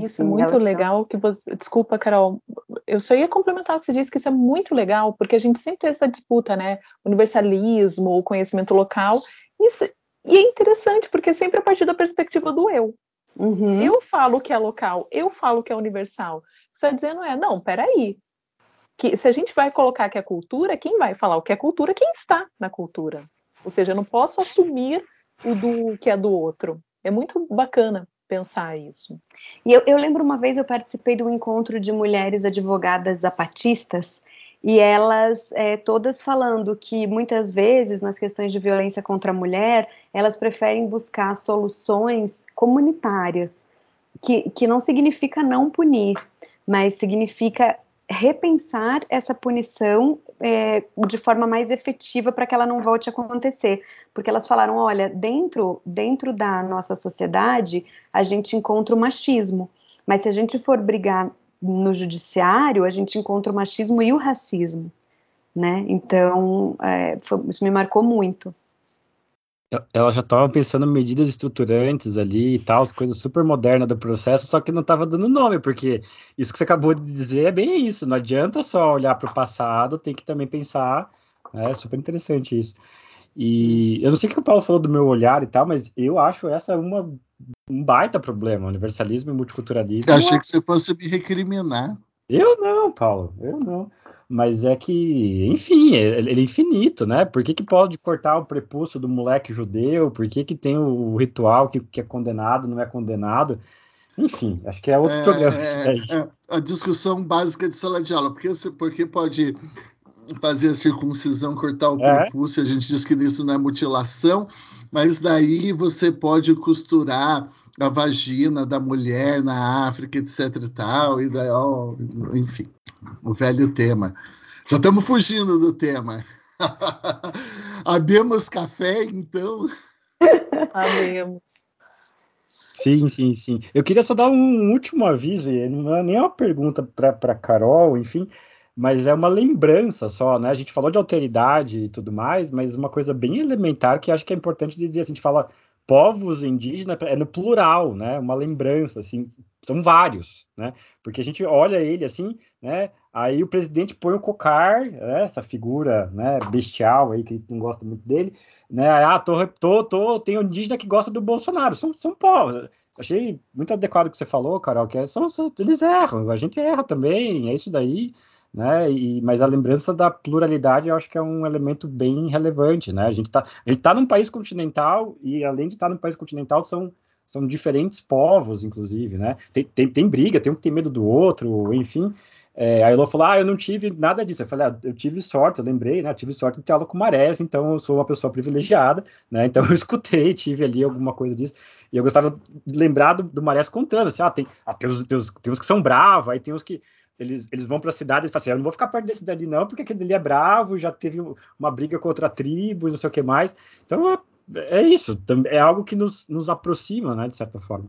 Isso é muito legal que você. Desculpa, Carol. Eu só ia complementar o que você disse, que isso é muito legal, porque a gente sempre tem essa disputa, né? Universalismo, o conhecimento local. Isso, e é interessante, porque é sempre a partir da perspectiva do eu. Uhum. Eu falo que é local, eu falo que é universal. Você está dizendo é, não, peraí. Que, se a gente vai colocar que é cultura, quem vai falar o que é cultura? Quem está na cultura. Ou seja, eu não posso assumir o do que é do outro. É muito bacana pensar isso. E eu, eu lembro uma vez eu participei de um encontro de mulheres advogadas zapatistas e elas é, todas falando que muitas vezes nas questões de violência contra a mulher elas preferem buscar soluções comunitárias que, que não significa não punir, mas significa repensar essa punição é, de forma mais efetiva para que ela não volte a acontecer. Porque elas falaram: olha, dentro, dentro da nossa sociedade, a gente encontra o machismo, mas se a gente for brigar no judiciário, a gente encontra o machismo e o racismo. Né? Então, é, foi, isso me marcou muito ela já estava pensando em medidas estruturantes ali e tal, coisas super modernas do processo, só que não estava dando nome, porque isso que você acabou de dizer é bem isso, não adianta só olhar para o passado, tem que também pensar, né, é super interessante isso. E eu não sei o que o Paulo falou do meu olhar e tal, mas eu acho essa uma, um baita problema, universalismo e multiculturalismo. Eu achei que você fosse me recriminar. Eu não, Paulo, eu não. Mas é que, enfim, é, ele é infinito, né? Por que, que pode cortar o prepúcio do moleque judeu? Por que, que tem o ritual que, que é condenado, não é condenado? Enfim, acho que é outro é, programa. É, é, a discussão básica de sala de aula. Porque, porque pode fazer a circuncisão, cortar o é. prepúcio, a gente diz que isso não é mutilação, mas daí você pode costurar a vagina da mulher na África, etc e tal, e daí, ó, enfim o velho tema. Já estamos fugindo do tema. *laughs* Abemos café, então? *laughs* Abemos. Sim, sim, sim. Eu queria só dar um último aviso, e não é nem uma pergunta para Carol, enfim, mas é uma lembrança só, né? A gente falou de alteridade e tudo mais, mas uma coisa bem elementar que acho que é importante dizer. A gente fala povos indígenas é no plural, né? Uma lembrança, assim, são vários, né? Porque a gente olha ele assim, né? Aí o presidente põe o cocar, né? essa figura, né? Bestial aí que não gosta muito dele, né? Ah, tô, tô, tô, tem um indígena que gosta do Bolsonaro, são, são povos. Achei muito adequado o que você falou, Carol, que é, são, são, eles erram, a gente erra também, é isso daí né? E, mas a lembrança da pluralidade eu acho que é um elemento bem relevante, né? A gente está tá num país continental e além de estar tá num país continental são são diferentes povos, inclusive, né? Tem, tem, tem briga, tem um que tem medo do outro, enfim. É, a Elô falou, ah, eu não tive nada disso. Eu falei, ah, eu tive sorte, eu lembrei, né? Tive sorte de ter aula com Marés, então eu sou uma pessoa privilegiada, né? *laughs* Então eu escutei, tive ali alguma coisa disso. E eu gostava de lembrar do, do Marés contando, assim, ah, tem, ah, tem, os, tem, os, tem os que são bravos, aí tem os que eles, eles vão para a cidade e falam assim: eu não vou ficar perto desse dali, não, porque aquele ali é bravo, já teve uma briga contra a tribo, não sei o que mais. Então é, é isso, é algo que nos, nos aproxima, né, de certa forma.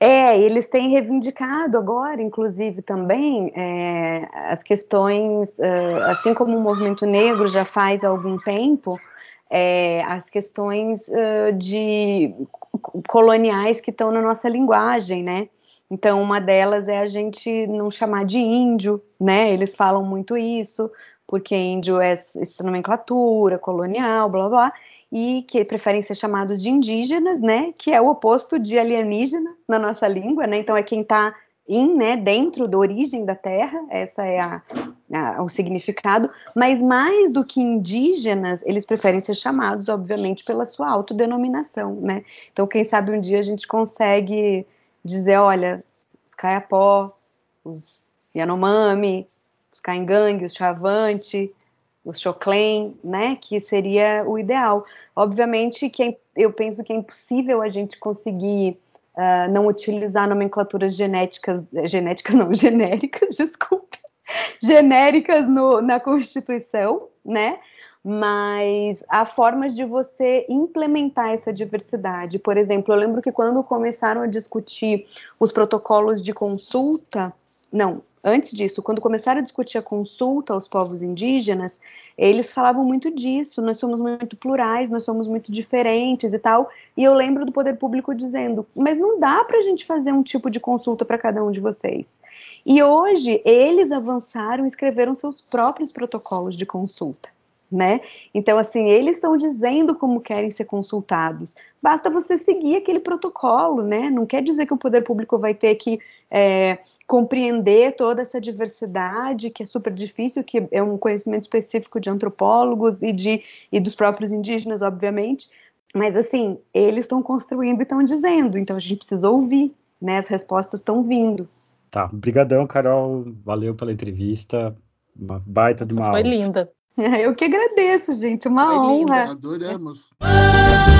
É, eles têm reivindicado agora, inclusive, também é, as questões, é, assim como o movimento negro já faz há algum tempo, é, as questões de coloniais que estão na nossa linguagem, né? Então, uma delas é a gente não chamar de índio, né? Eles falam muito isso, porque índio é essa nomenclatura colonial, blá blá, e que preferem ser chamados de indígenas, né? Que é o oposto de alienígena na nossa língua, né? Então, é quem está em, né, dentro da origem da Terra, essa é a, a, o significado, mas mais do que indígenas, eles preferem ser chamados, obviamente, pela sua autodenominação, né? Então, quem sabe um dia a gente consegue dizer, olha, os Kayapó, os Yanomami, os Kaingang, os Chavante, os Choclen, né, que seria o ideal. Obviamente que é, eu penso que é impossível a gente conseguir uh, não utilizar nomenclaturas genéticas, genéticas não, *laughs* genéricas, desculpe, genéricas no, na Constituição, né, mas há formas de você implementar essa diversidade. Por exemplo, eu lembro que quando começaram a discutir os protocolos de consulta, não, antes disso, quando começaram a discutir a consulta aos povos indígenas, eles falavam muito disso, nós somos muito plurais, nós somos muito diferentes e tal, e eu lembro do poder público dizendo, mas não dá para a gente fazer um tipo de consulta para cada um de vocês. E hoje, eles avançaram e escreveram seus próprios protocolos de consulta né? Então, assim, eles estão dizendo como querem ser consultados. Basta você seguir aquele protocolo, né? Não quer dizer que o poder público vai ter que é, compreender toda essa diversidade, que é super difícil, que é um conhecimento específico de antropólogos e, de, e dos próprios indígenas, obviamente. Mas, assim, eles estão construindo e estão dizendo, então a gente precisa ouvir, né? As respostas estão vindo. Tá, brigadão, Carol. Valeu pela entrevista. Uma baita de uma Foi linda. *laughs* Eu que agradeço, gente. Uma Foi honra. Lindo. Adoramos. *laughs*